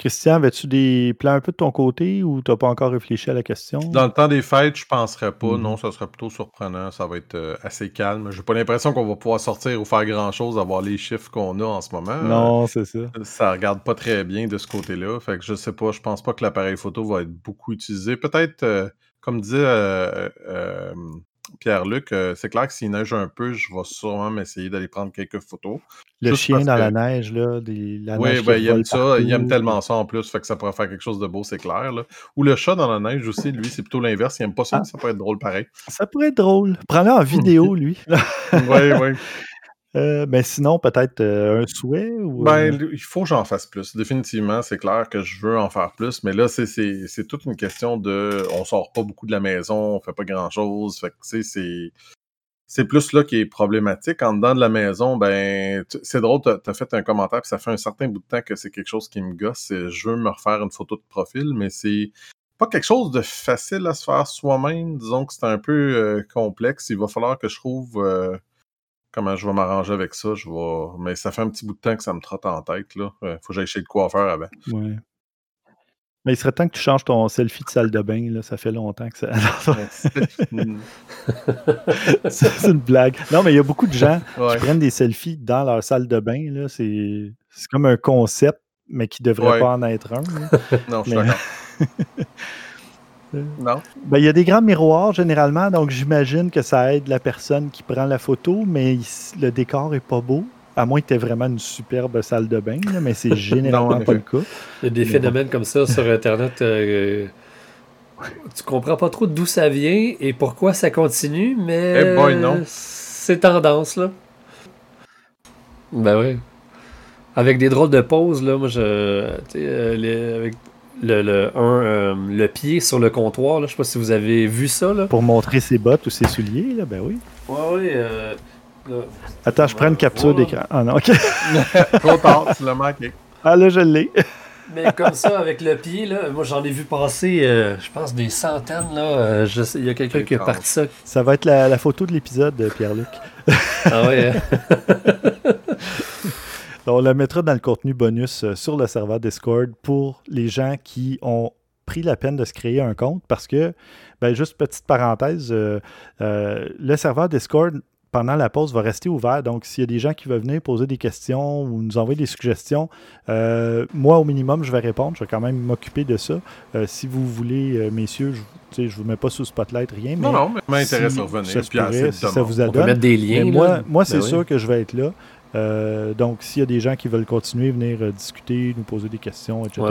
Christian, avais-tu des plans un peu de ton côté ou tu n'as pas encore réfléchi à la question? Dans le temps des fêtes, je ne penserais pas. Mhm. Non, ça serait plutôt surprenant. Ça va être euh, assez calme. J'ai pas l'impression qu'on va pouvoir sortir ou faire grand-chose, avoir les chiffres qu'on a en ce moment. Non, c'est ça. Ça regarde pas très bien de ce côté-là. Fait que je sais pas, je pense pas que l'appareil photo va être beaucoup utilisé. Peut-être, euh, comme disait euh, Pierre-Luc, euh, c'est clair que s'il neige un peu, je vais sûrement m'essayer d'aller prendre quelques photos. Le chien dans la neige, là. la oui, ben, il aime ça. Il aime tellement ça en plus. Fait que ça pourrait faire quelque chose de beau, c'est clair. Ou le chat dans la neige aussi, lui, c'est plutôt l'inverse. Il aime pas ça, mais ah. ça pourrait être drôle pareil. Ça pourrait être drôle. Prends-le en vidéo, [LAUGHS] lui. oui, oui. Euh, mais sinon, peut-être euh, un souhait ou... Ben, il faut que j'en fasse plus. Définitivement, c'est clair que je veux en faire plus. Mais là, c'est toute une question de. On sort pas beaucoup de la maison, on fait pas grand-chose. Fait que, tu sais, c'est. C'est plus là qui est problématique. En dedans de la maison, ben, c'est drôle, tu as, fait un commentaire, puis ça fait un certain bout de temps que c'est quelque chose qui me gosse. Je veux me refaire une photo de profil, mais c'est pas quelque chose de facile à se faire soi-même. Disons que c'est un peu euh, complexe. Il va falloir que je trouve comment je vais m'arranger avec ça. Je vais... Mais ça fait un petit bout de temps que ça me trotte en tête. Là. faut que j'aille chez le coiffeur avant. Ouais. Mais il serait temps que tu changes ton selfie de salle de bain. Là. Ça fait longtemps que ça. [LAUGHS] [LAUGHS] [LAUGHS] c'est une blague. Non, mais il y a beaucoup de gens qui prennent des selfies dans leur salle de bain. Là. C'est, comme un concept, mais qui ne devrait pas en être un. non, je suis d'accord. Non. Ben, il y a des grands miroirs généralement, donc j'imagine que ça aide la personne qui prend la photo, mais le décor est pas beau. À moins que tu aies vraiment une superbe salle de bain, mais c'est [LAUGHS] généralement pas le cas. Il y a des phénomènes comme ça sur Internet. Euh, tu comprends pas trop d'où ça vient et pourquoi ça continue, mais eh c'est tendance là. Ben oui. Avec des drôles de poses, là, moi je. Euh, les, avec le, un, euh, le pied sur le comptoir. Là. Je sais pas si vous avez vu ça. Là. Pour montrer ses bottes ou ses souliers, là, ben oui. Ouais, oui. Euh, Attends, je prends une capture d'écran. Ah non, ok. [LAUGHS] Trop tard, tu l'as manqué. Ah là, je l'ai. Mais comme ça, avec le pied, là, moi j'en ai vu passer, euh, je pense, des centaines. Là, il y a quelqu'un qui a parti ça. Ça va être la, la photo de l'épisode, Pierre-Luc. ah ouais. [LAUGHS] On la mettra dans le contenu bonus euh, sur le serveur Discord pour les gens qui ont pris la peine de se créer un compte parce que, ben, juste petite parenthèse, euh, euh, le serveur Discord pendant la pause va rester ouvert. Donc, s'il y a des gens qui veulent venir poser des questions ou nous envoyer des suggestions, moi, au minimum, je vais répondre. Je vais quand même m'occuper de ça. si vous voulez, messieurs, je ne vous mets pas sous spotlight, rien. non, non, mais m'intéresse si, à revenir. Ça, vous adonne. On peut mettre des liens. moi, moi c'est ben sûr que je vais être là. Euh, donc, s'il y a des gens qui veulent continuer, venir euh, discuter, nous poser des questions, etc.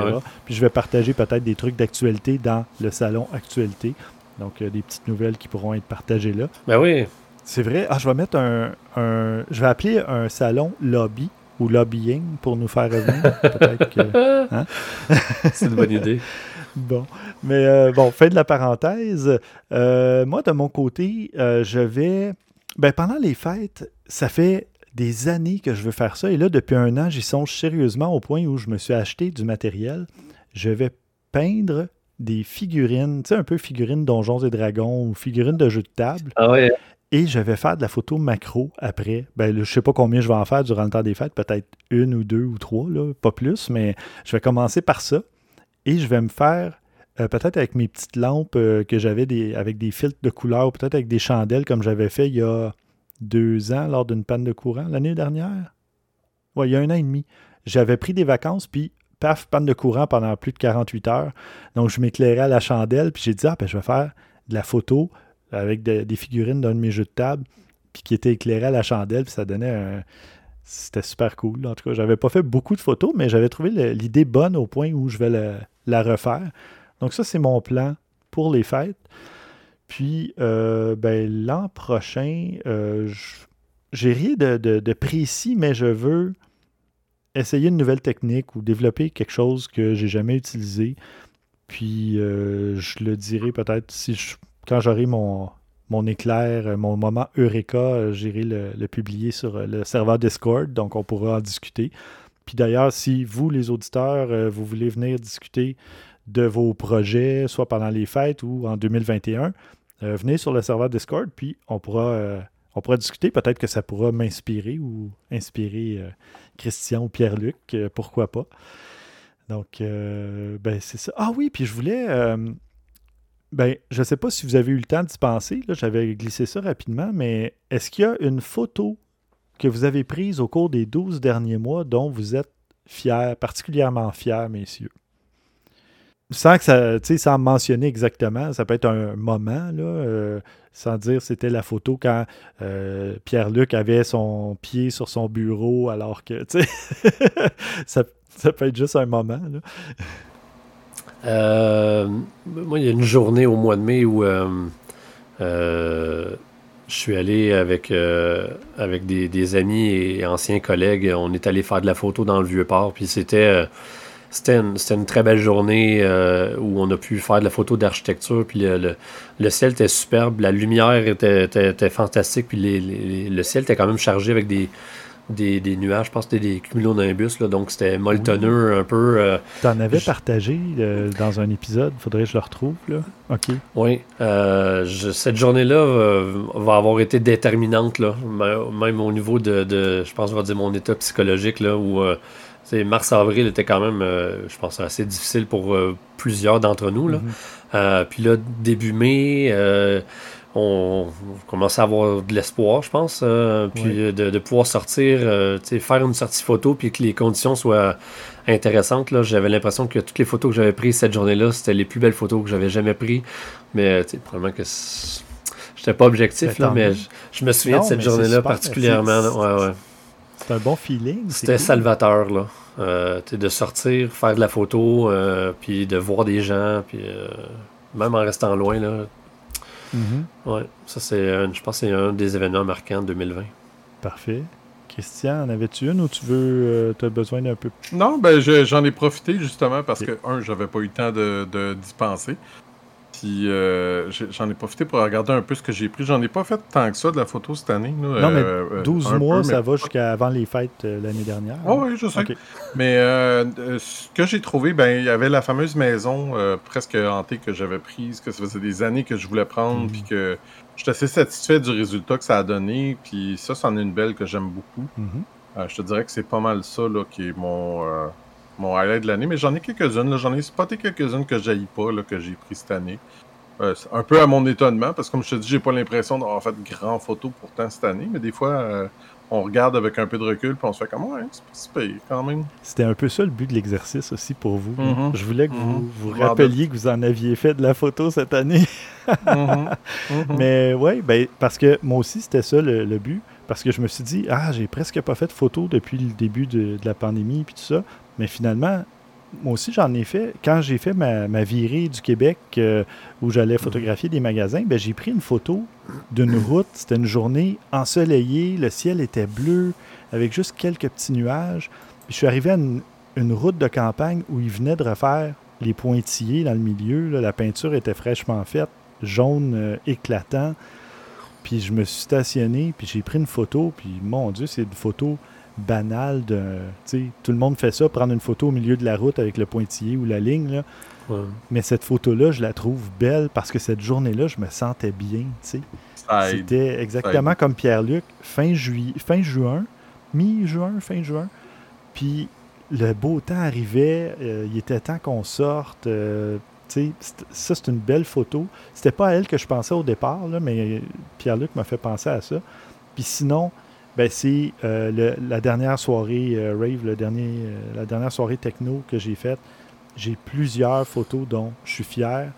Puis je vais partager peut-être des trucs d'actualité dans le salon actualité. Donc, euh, des petites nouvelles qui pourront être partagées là. Ben oui. C'est vrai. Ah, je vais mettre un, Je vais appeler un salon lobby ou lobbying pour nous faire revenir. [LAUGHS] Peut-être que. Hein? [LAUGHS] C'est une bonne idée. [LAUGHS] Bon, mais euh, bon, fin de la parenthèse. Moi, de mon côté, je vais. Ben, pendant les fêtes, ça fait des années que je veux faire ça. Et là, depuis un an, j'y songe sérieusement au point où je me suis acheté du matériel. Je vais peindre des figurines, tu sais, un peu figurines Donjons et Dragons ou figurines de jeux de table. Ah ouais. Et je vais faire de la photo macro après. Ben, je ne sais pas combien je vais en faire durant le temps des fêtes, peut-être une ou deux ou trois, là, pas plus, mais je vais commencer par ça. Et je vais me faire, euh, peut-être avec mes petites lampes euh, que j'avais des, avec des filtres de couleur, peut-être avec des chandelles comme j'avais fait il y a deux ans lors d'une panne de courant, l'année dernière? Oui, il y a un an et demi. J'avais pris des vacances, puis paf, panne de courant pendant plus de 48 heures. Donc, je m'éclairais à la chandelle, puis j'ai dit, ah, ben, je vais faire de la photo avec des figurines d'un de mes jeux de table, puis qui était éclairé à la chandelle, puis ça donnait un, c'était super cool. En tout cas, j'avais pas fait beaucoup de photos, mais j'avais trouvé l'idée bonne au point où je vais la, refaire. Donc ça, c'est mon plan pour les fêtes. Puis euh, ben, l'an prochain, euh, j'ai rien de, précis, mais je veux essayer une nouvelle technique ou développer quelque chose que j'ai jamais utilisé. Puis euh, je le dirai peut-être si quand j'aurai mon, mon éclair, euh, mon moment Eureka, euh, j'irai le, publier sur euh, le serveur Discord, donc on pourra en discuter. Puis d'ailleurs, si vous, les auditeurs, vous voulez venir discuter de vos projets, soit pendant les fêtes ou en 2021, venez sur le serveur Discord, puis on pourra, on pourra discuter. Peut-être que ça pourra m'inspirer ou inspirer Christian ou Pierre-Luc, pourquoi pas. Donc, ben c'est ça. Ah oui, puis je voulais ben, je ne sais pas si vous avez eu le temps d'y penser. J'avais glissé ça rapidement, mais est-ce qu'il y a une photo que vous avez prise au cours des 12 derniers mois dont vous êtes fier, particulièrement fier, messieurs? Sans que ça, sans mentionner exactement, ça peut être un moment, là, euh, sans dire c'était la photo quand euh, Pierre-Luc avait son pied sur son bureau alors que, [LAUGHS] ça, ça peut être juste un moment. Là. Euh, moi, il y a une journée au mois de mai où euh, je suis allé avec, avec des, amis et anciens collègues. On est allé faire de la photo dans le Vieux-Port. Puis c'était. C'était une, très belle journée où on a pu faire de la photo d'architecture. Puis le, ciel était superbe, la lumière était, fantastique. Puis le ciel était quand même chargé avec des, des, nuages. Je pense que c'était des cumulonimbus, là, donc c'était molletonneux un peu. Euh, tu en avais partagé euh, dans un épisode, faudrait que je le retrouve. Là. OK. Oui. Euh, cette journée-là va avoir été déterminante, là, même au niveau de, je pense, on va dire mon état psychologique, là, où mars-avril était quand même, je pense, assez difficile pour plusieurs d'entre nous. Là. Mm-hmm. puis là, début mai, on, commençait à avoir de l'espoir, je pense. Euh, puis de, pouvoir sortir, euh, faire une sortie photo, puis que les conditions soient intéressantes. Là. J'avais l'impression que toutes les photos que j'avais prises cette journée-là, c'était les plus belles photos que j'avais jamais prises. Mais probablement que j'étais pas objectif, là, mais je, me souviens de cette journée-là particulièrement. Ouais, ouais. C'est un bon feeling. C'était salvateur, là. Euh, de sortir, faire de la photo, puis de voir des gens, puis même en restant loin, là. Ouais, ça c'est, je pense que c'est un des événements marquants de 2020. Parfait. Christian, en avais-tu une ou tu veux, euh, tu as besoin d'un peu? Non, ben j'en ai profité justement parce que, un, j'avais pas eu le temps de, de, d'y penser. Puis euh, j'en ai profité pour regarder un peu ce que j'ai pris. J'en ai pas fait tant que ça de la photo cette année. non, mais 12 euh, mois, ça va jusqu'à avant les fêtes l'année dernière. Oh, oui, je sais. Mais ce que j'ai trouvé, ben il y avait la fameuse maison presque hantée que j'avais prise, que ça faisait des années que je voulais prendre, puis mm. que j'étais assez satisfait du résultat que ça a donné. Puis ça, c'en est une belle que j'aime beaucoup. Mm-hmm. je te dirais que c'est pas mal ça là, qui est mon mon highlight de l'année, mais j'en ai quelques-unes. J'en ai spoté quelques-unes que je pas, là, que j'ai pris cette année. Euh, un peu à mon étonnement, parce que comme je te dis, j'ai pas l'impression d'avoir fait de grandes photos pourtant cette année, mais des fois, euh, on regarde avec un peu de recul, puis on se fait comme, ouais, c'est pas quand même. C'était un peu ça le but de l'exercice aussi pour vous. Mm-hmm. Je voulais que vous mm-hmm. vous rappeliez que vous en aviez fait de la photo cette année. Mm-hmm. [LAUGHS] Mais ouais, ben, parce que moi aussi, c'était ça le, but. Parce que je me suis dit, ah, j'ai presque pas fait de photos depuis le début de, de la pandémie, puis tout ça. Mais finalement, moi aussi, j'en ai fait. Quand j'ai fait ma, virée du Québec euh, où j'allais photographier des magasins, ben, j'ai pris une photo d'une route. C'était une journée ensoleillée, le ciel était bleu, avec juste quelques petits nuages. je suis arrivé à une, route de campagne où ils venaient de refaire les pointillés dans le milieu. La peinture était fraîchement faite, jaune euh, éclatant. Puis je me suis stationné, puis j'ai pris une photo, puis mon Dieu, c'est une photo banale de. Tout le monde fait ça, prendre une photo au milieu de la route avec le pointillé ou la ligne. Là. Mais cette photo-là, je la trouve belle parce que cette journée-là, je me sentais bien. C'était exactement comme Pierre-Luc, fin, fin juin, mi-juin, fin juin. Puis le beau temps arrivait, euh, il était temps qu'on sorte. Euh, ça, c'est une belle photo. C'était pas à elle que je pensais au départ, là, mais Pierre-Luc m'a fait penser à ça. Puis sinon, ben, c'est euh, la dernière soirée euh, rave, le euh, la dernière soirée techno que j'ai faite. J'ai plusieurs photos dont je suis fier.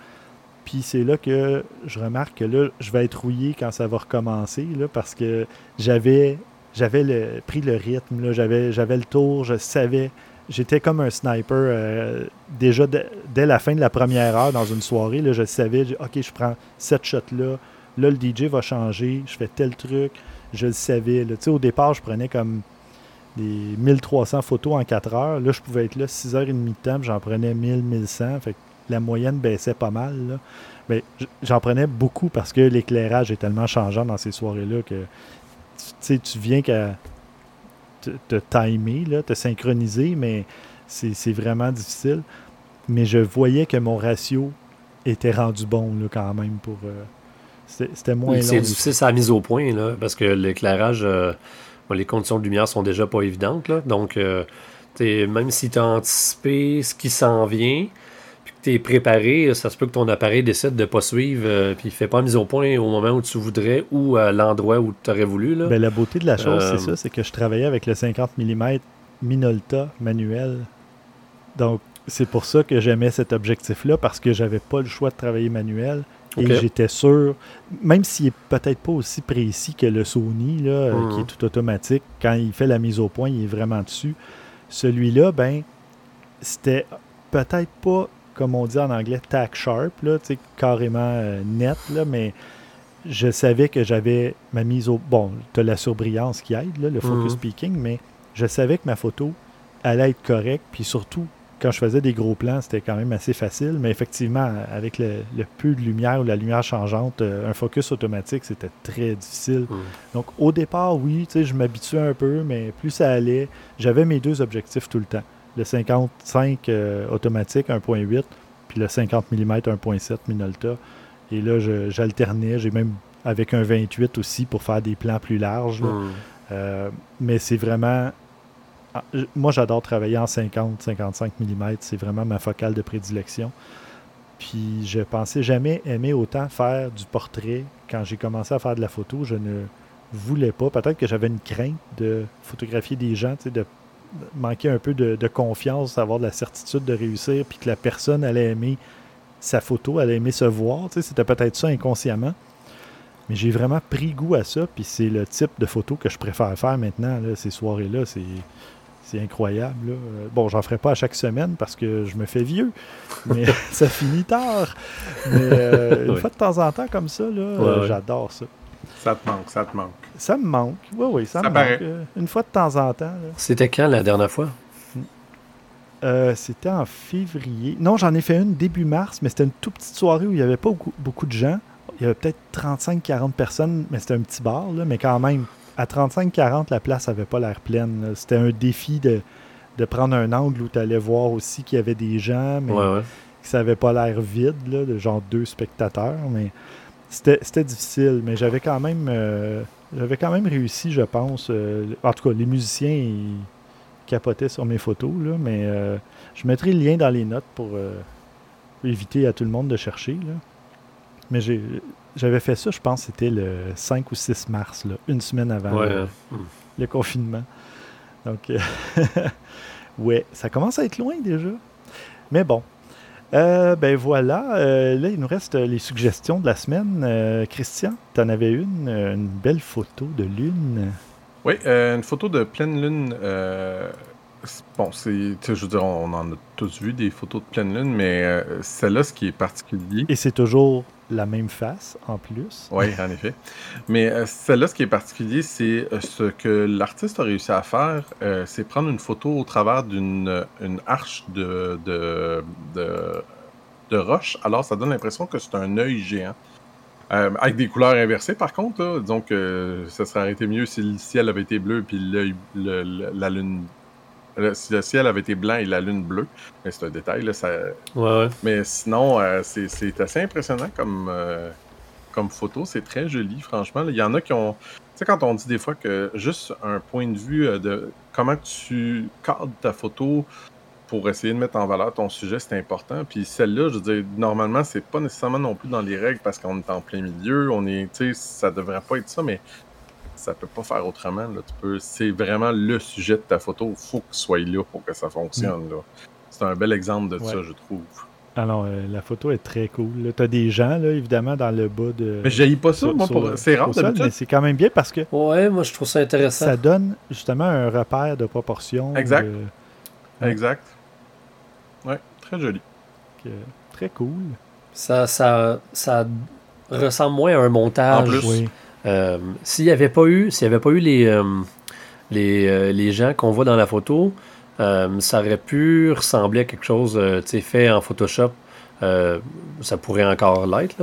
Puis c'est là que je remarque que là, je vais être rouillé quand ça va recommencer, là, parce que j'avais j'avais pris le rythme, j'avais, le tour, je savais j'étais comme un sniper. Déjà, dès la fin de la première heure dans une soirée, là, je savais, OK, je prends cette shot-là. Là, le DJ va changer. Je fais tel truc. Je le savais. Au départ, je prenais comme des 1300 photos en 4 heures. Là, je pouvais être là 6 h 30 de temps, j'en prenais 1000, 1100. Fait la moyenne baissait pas mal. Mais j'en prenais beaucoup parce que l'éclairage est tellement changeant dans ces soirées-là que tu viens qu'à te, timer, te synchroniser, mais c'est vraiment difficile. Mais je voyais que mon ratio était rendu bon quand même pour. Euh, c'était moins long. C'est difficile, ça a mise au point, là, parce que l'éclairage, euh, les conditions de lumière sont déjà pas évidentes. Là, donc, euh, même si tu as anticipé ce qui s'en vient, tu es préparé, ça se peut que ton appareil décide de ne pas suivre, euh, puis il ne fait pas mise au point au moment où tu voudrais ou à l'endroit où tu aurais voulu. Là. Ben, la beauté de la chose, c'est ça, c'est que je travaillais avec le 50 mm Minolta manuel. Donc, c'est pour ça que j'aimais cet objectif-là, parce que j'avais pas le choix de travailler manuel. Et j'étais sûr, même s'il est peut-être pas aussi précis que le Sony, là, euh, qui est mhm. tout automatique, quand il fait la mise au point, il est vraiment dessus. Celui-là, ben, c'était peut-être pas comme on dit en anglais, tack sharp, là, carrément euh, net, là, mais je savais que j'avais ma mise au. Bon, tu as la surbrillance qui aide, là, le focus mhm. peaking, mais je savais que ma photo allait être correcte, puis surtout, quand je faisais des gros plans, c'était quand même assez facile, mais effectivement, avec le, peu de lumière ou la lumière changeante, euh, un focus automatique, c'était très difficile. Mhm. Donc, au départ, oui, je m'habituais un peu, mais plus ça allait, j'avais mes deux objectifs tout le temps le 55 euh, automatique 1.8, puis le 50 mm 1.7 Minolta. Et là, j'alternais. J'ai même avec un 28 aussi pour faire des plans plus larges. Hmm. Euh, mais c'est vraiment. Ah, moi, j'adore travailler en 50-55 mm. C'est vraiment ma focale de prédilection. Puis je pensais jamais aimer autant faire du portrait. Quand j'ai commencé à faire de la photo, je ne voulais pas. Peut-être que j'avais une crainte de photographier des gens, de manquer un peu de, confiance, avoir de la certitude de réussir, puis que la personne allait aimer sa photo, allait aimer se voir. C'était peut-être ça inconsciemment. Mais j'ai vraiment pris goût à ça, puis c'est le type de photo que je préfère faire maintenant, ces soirées-là. Incroyable. Bon, j'en ferai pas à chaque semaine parce que je me fais vieux, mais [LAUGHS] ça finit tard. Mais euh, une fois de temps en temps comme ça, j'adore ça. Ça te manque, ça te manque. Ça me manque. Oui, oui, ça, me manque. Euh, une fois de temps en temps. C'était quand la dernière fois? Euh, c'était en février. Non, j'en ai fait une début mars, mais c'était une toute petite soirée où il n'y avait pas beaucoup, de gens. Il y avait peut-être 35-40 personnes, mais c'était un petit bar, là, mais quand même, à 35-40, la place n'avait pas l'air pleine. C'était un défi de, prendre un angle où tu allais voir aussi qu'il y avait des gens, mais que ça n'avait pas l'air vide, là, de genre deux spectateurs. Mais c'était difficile, mais j'avais quand même euh, j'avais quand même réussi, je pense. Euh, en tout cas, les musiciens ils capotaient sur mes photos, là, mais euh, je mettrai le lien dans les notes pour éviter à tout le monde de chercher. Là. Mais j'avais fait ça, je pense, c'était le 5 ou 6 mars, là, une semaine avant le, le, confinement. Donc, [LAUGHS] ouais, ça commence à être loin déjà. Mais bon, euh, ben voilà, euh, là il nous reste les suggestions de la semaine. Euh, Christian, tu en avais une, une belle photo de lune. Oui, une photo de pleine lune bon, c'est, je veux dire, on en a tous vu des photos de pleine lune, mais euh, celle-là, ce qui est particulier. Et c'est toujours la même face en plus. Oui, en effet. Mais euh, celle-là, ce qui est particulier, c'est euh, ce que l'artiste a réussi à faire, c'est prendre une photo au travers d'une une arche de, de, de, roche. Alors, ça donne l'impression que c'est un œil géant. avec des couleurs inversées, par contre, là, disons que ça serait arrêté mieux si le ciel avait été bleu puis l'œil, la lune si le ciel avait été blanc et la lune bleue, mais c'est un détail, là, ça... Mais sinon, euh, c'est assez impressionnant comme, euh, comme photo. C'est très joli, franchement. Il y en a qui ont... Tu sais, quand on dit des fois que juste un point de vue euh, de comment tu cadres ta photo pour essayer de mettre en valeur ton sujet, c'est important. Puis celle-là, je veux dire, normalement, c'est pas nécessairement non plus dans les règles parce qu'on est en plein milieu. On est, tu sais, ça devrait pas être ça, mais ça peut pas faire autrement. Là. Tu peux, c'est vraiment le sujet de ta photo. Il faut qu'il soit là pour que ça fonctionne. Là. C'est un bel exemple de ça, je trouve. Alors, euh, la photo est très cool. Tu as des gens, là, évidemment, dans le bas de. Mais j'ai pas ça, moi, pour... c'est rare Mais c'est quand même bien parce que. Ouais, moi, je trouve ça intéressant. Ça donne justement un repère de proportion. Exact. Exact. Ouais, très joli. très cool. Ça, ça, ça ressemble moins à un montage. En plus. Euh, s'il n'y avait pas eu, s'il avait pas eu les, euh, les, euh, les, gens qu'on voit dans la photo, ça aurait pu ressembler à quelque chose fait en Photoshop. ça pourrait encore l'être.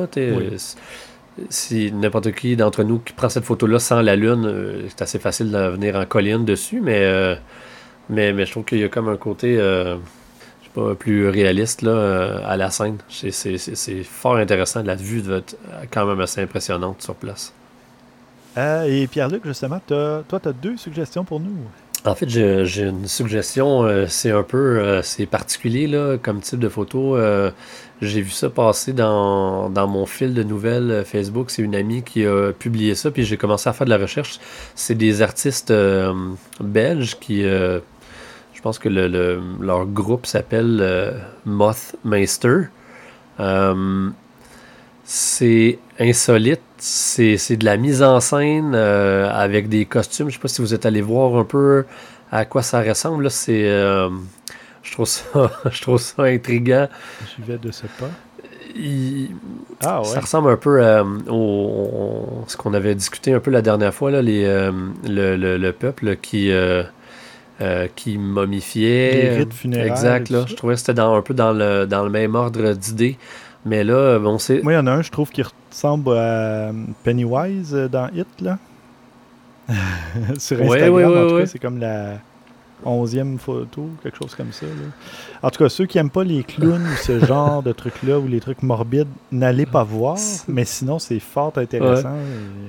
Si n'importe qui d'entre nous qui prend cette photo-là sans la lune, c'est assez facile de venir en colline dessus, mais, mais, mais je trouve qu'il y a comme un côté pas, plus réaliste là, à la scène. C'est fort intéressant. La vue va être quand même assez impressionnante sur place. Euh, et Pierre-Luc, justement, toi, tu as deux suggestions pour nous. En fait, j'ai une suggestion, euh, c'est un peu euh, c'est particulier là, comme type de photo. j'ai vu ça passer dans, mon fil de nouvelles Facebook. C'est une amie qui a publié ça, puis j'ai commencé à faire de la recherche. C'est des artistes belges qui, je pense que leur groupe s'appelle Mothmeister. c'est insolite c'est de la mise en scène euh, avec des costumes. Je sais pas si vous êtes allé voir un peu à quoi ça ressemble. C'est, euh, je trouve ça, [LAUGHS] je trouve ça intriguant. Je vais de ce pas. Ah, ça ressemble un peu à au, ce qu'on avait discuté un peu la dernière fois, là, les, euh, le, peuple qui, qui momifiait. Les rites funéraires. Exact. Là, je trouvais que c'était dans, un peu dans le, dans le même ordre d'idées. Mais là, bon, c'est. Moi, il y en a un, je trouve, qui ressemble à Pennywise euh, dans Hit, là. [LAUGHS] Sur Instagram, en tout cas, c'est comme la onzième photo, quelque chose comme ça. En tout cas, ceux qui n'aiment pas les clowns ou ce [LAUGHS] genre de trucs-là, ou les trucs morbides, n'allez pas voir. Mais sinon, c'est fort intéressant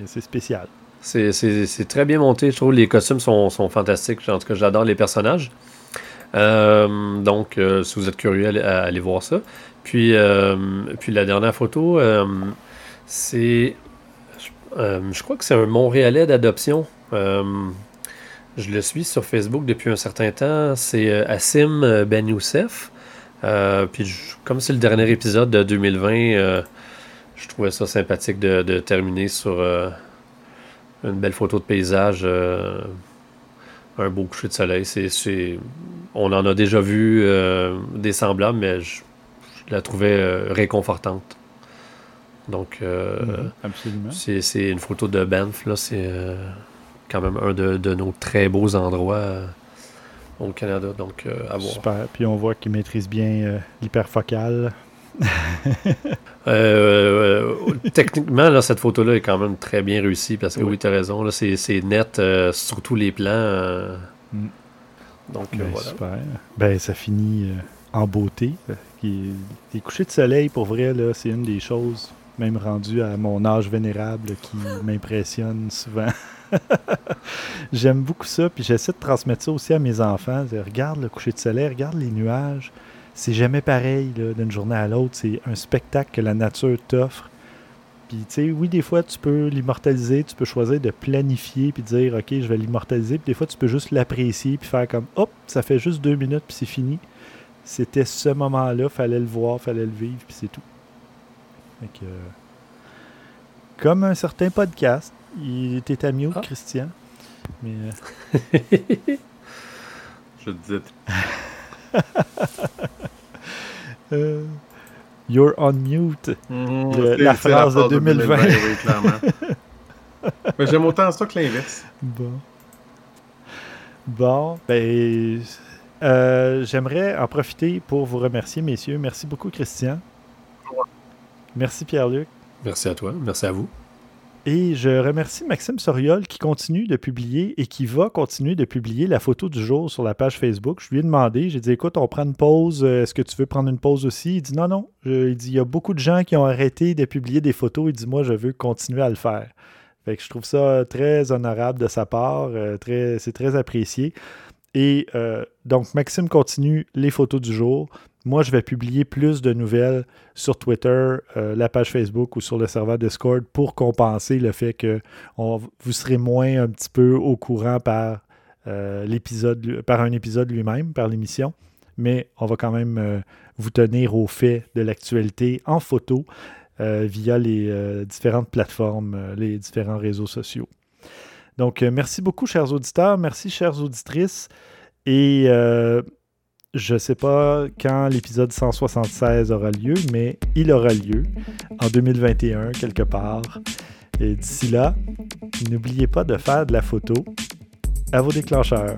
et c'est spécial. C'est très bien monté. Je trouve les costumes sont, sont fantastiques. En tout cas, j'adore les personnages. Euh, donc, euh, si vous êtes curieux, allez, allez voir ça. Puis, euh, puis la dernière photo, euh, c'est. Euh, je crois que c'est un Montréalais d'adoption. je le suis sur Facebook depuis un certain temps. C'est Assim Ben Youssef. puis comme c'est le dernier épisode de 2020, je trouvais ça sympathique de, terminer sur une belle photo de paysage un beau coucher de soleil. C'est, on en a déjà vu des semblables, mais je, je la trouvais euh, réconfortante. Donc, euh, mhm, c'est une photo de Banff. C'est euh, quand même un de, nos très beaux endroits au Canada. Donc, à voir. Super. Puis on voit qu'il maîtrise bien l'hyperfocal. [LAUGHS] techniquement, là, cette photo-là est quand même très bien réussie parce que oui, tu as raison. C'est net sur tous les plans. Mm. Donc, ben, voilà. Super. Ben, ça finit en beauté. Les couchers de soleil, pour vrai, là, c'est une des choses, même rendue à mon âge vénérable, qui [LAUGHS] m'impressionne souvent. [LAUGHS] J'aime beaucoup ça, puis j'essaie de transmettre ça aussi à mes enfants. Regarde le coucher de soleil, regarde les nuages. C'est jamais pareil d'une journée à l'autre. C'est un spectacle que la nature t'offre. Puis, tu sais, oui, des fois, tu peux l'immortaliser, tu peux choisir de planifier, puis dire, OK, je vais l'immortaliser. Puis, des fois, tu peux juste l'apprécier, puis faire comme, hop, ça fait juste deux minutes, puis c'est fini. C'était ce moment-là, fallait le voir, fallait le vivre, puis c'est tout. Euh, comme un certain podcast, il était à mieux, ah. Christian. Mais. Euh, Je disais. [LAUGHS] Euh, you're on mute. Mhm, Le- la phrase de 2020. oui, clairement. Mais j'aime autant ça que l'inverse. Bon. Bon, ben, euh, j'aimerais en profiter pour vous remercier, messieurs. Merci beaucoup, Christian. Merci, Pierre-Luc. Merci à toi. Merci à vous. Et je remercie Maxime Soriol qui continue de publier et qui va continuer de publier la photo du jour sur la page Facebook. Je lui ai demandé, j'ai dit écoute, on prend une pause, euh, est-ce que tu veux prendre une pause aussi? Il dit non, non. Il dit il y a beaucoup de gens qui ont arrêté de publier des photos. Il dit moi, je veux continuer à le faire. Fait que je trouve ça très honorable de sa part, euh, très, c'est très apprécié. Et euh, donc, Maxime continue les photos du jour. Moi, je vais publier plus de nouvelles sur Twitter, euh, la page Facebook ou sur le serveur Discord pour compenser le fait que vous serez moins un petit peu au courant par euh, l'épisode, par un épisode lui-même, par l'émission. Mais on va quand même vous tenir au fait de l'actualité en photo via les différentes plateformes, les différents réseaux sociaux. Donc, euh, merci beaucoup, chers auditeurs. Merci, chères auditrices. Et euh, je ne sais pas quand l'épisode 176 aura lieu, mais il aura lieu en 2021, quelque part. Et d'ici là, n'oubliez pas de faire de la photo à vos déclencheurs.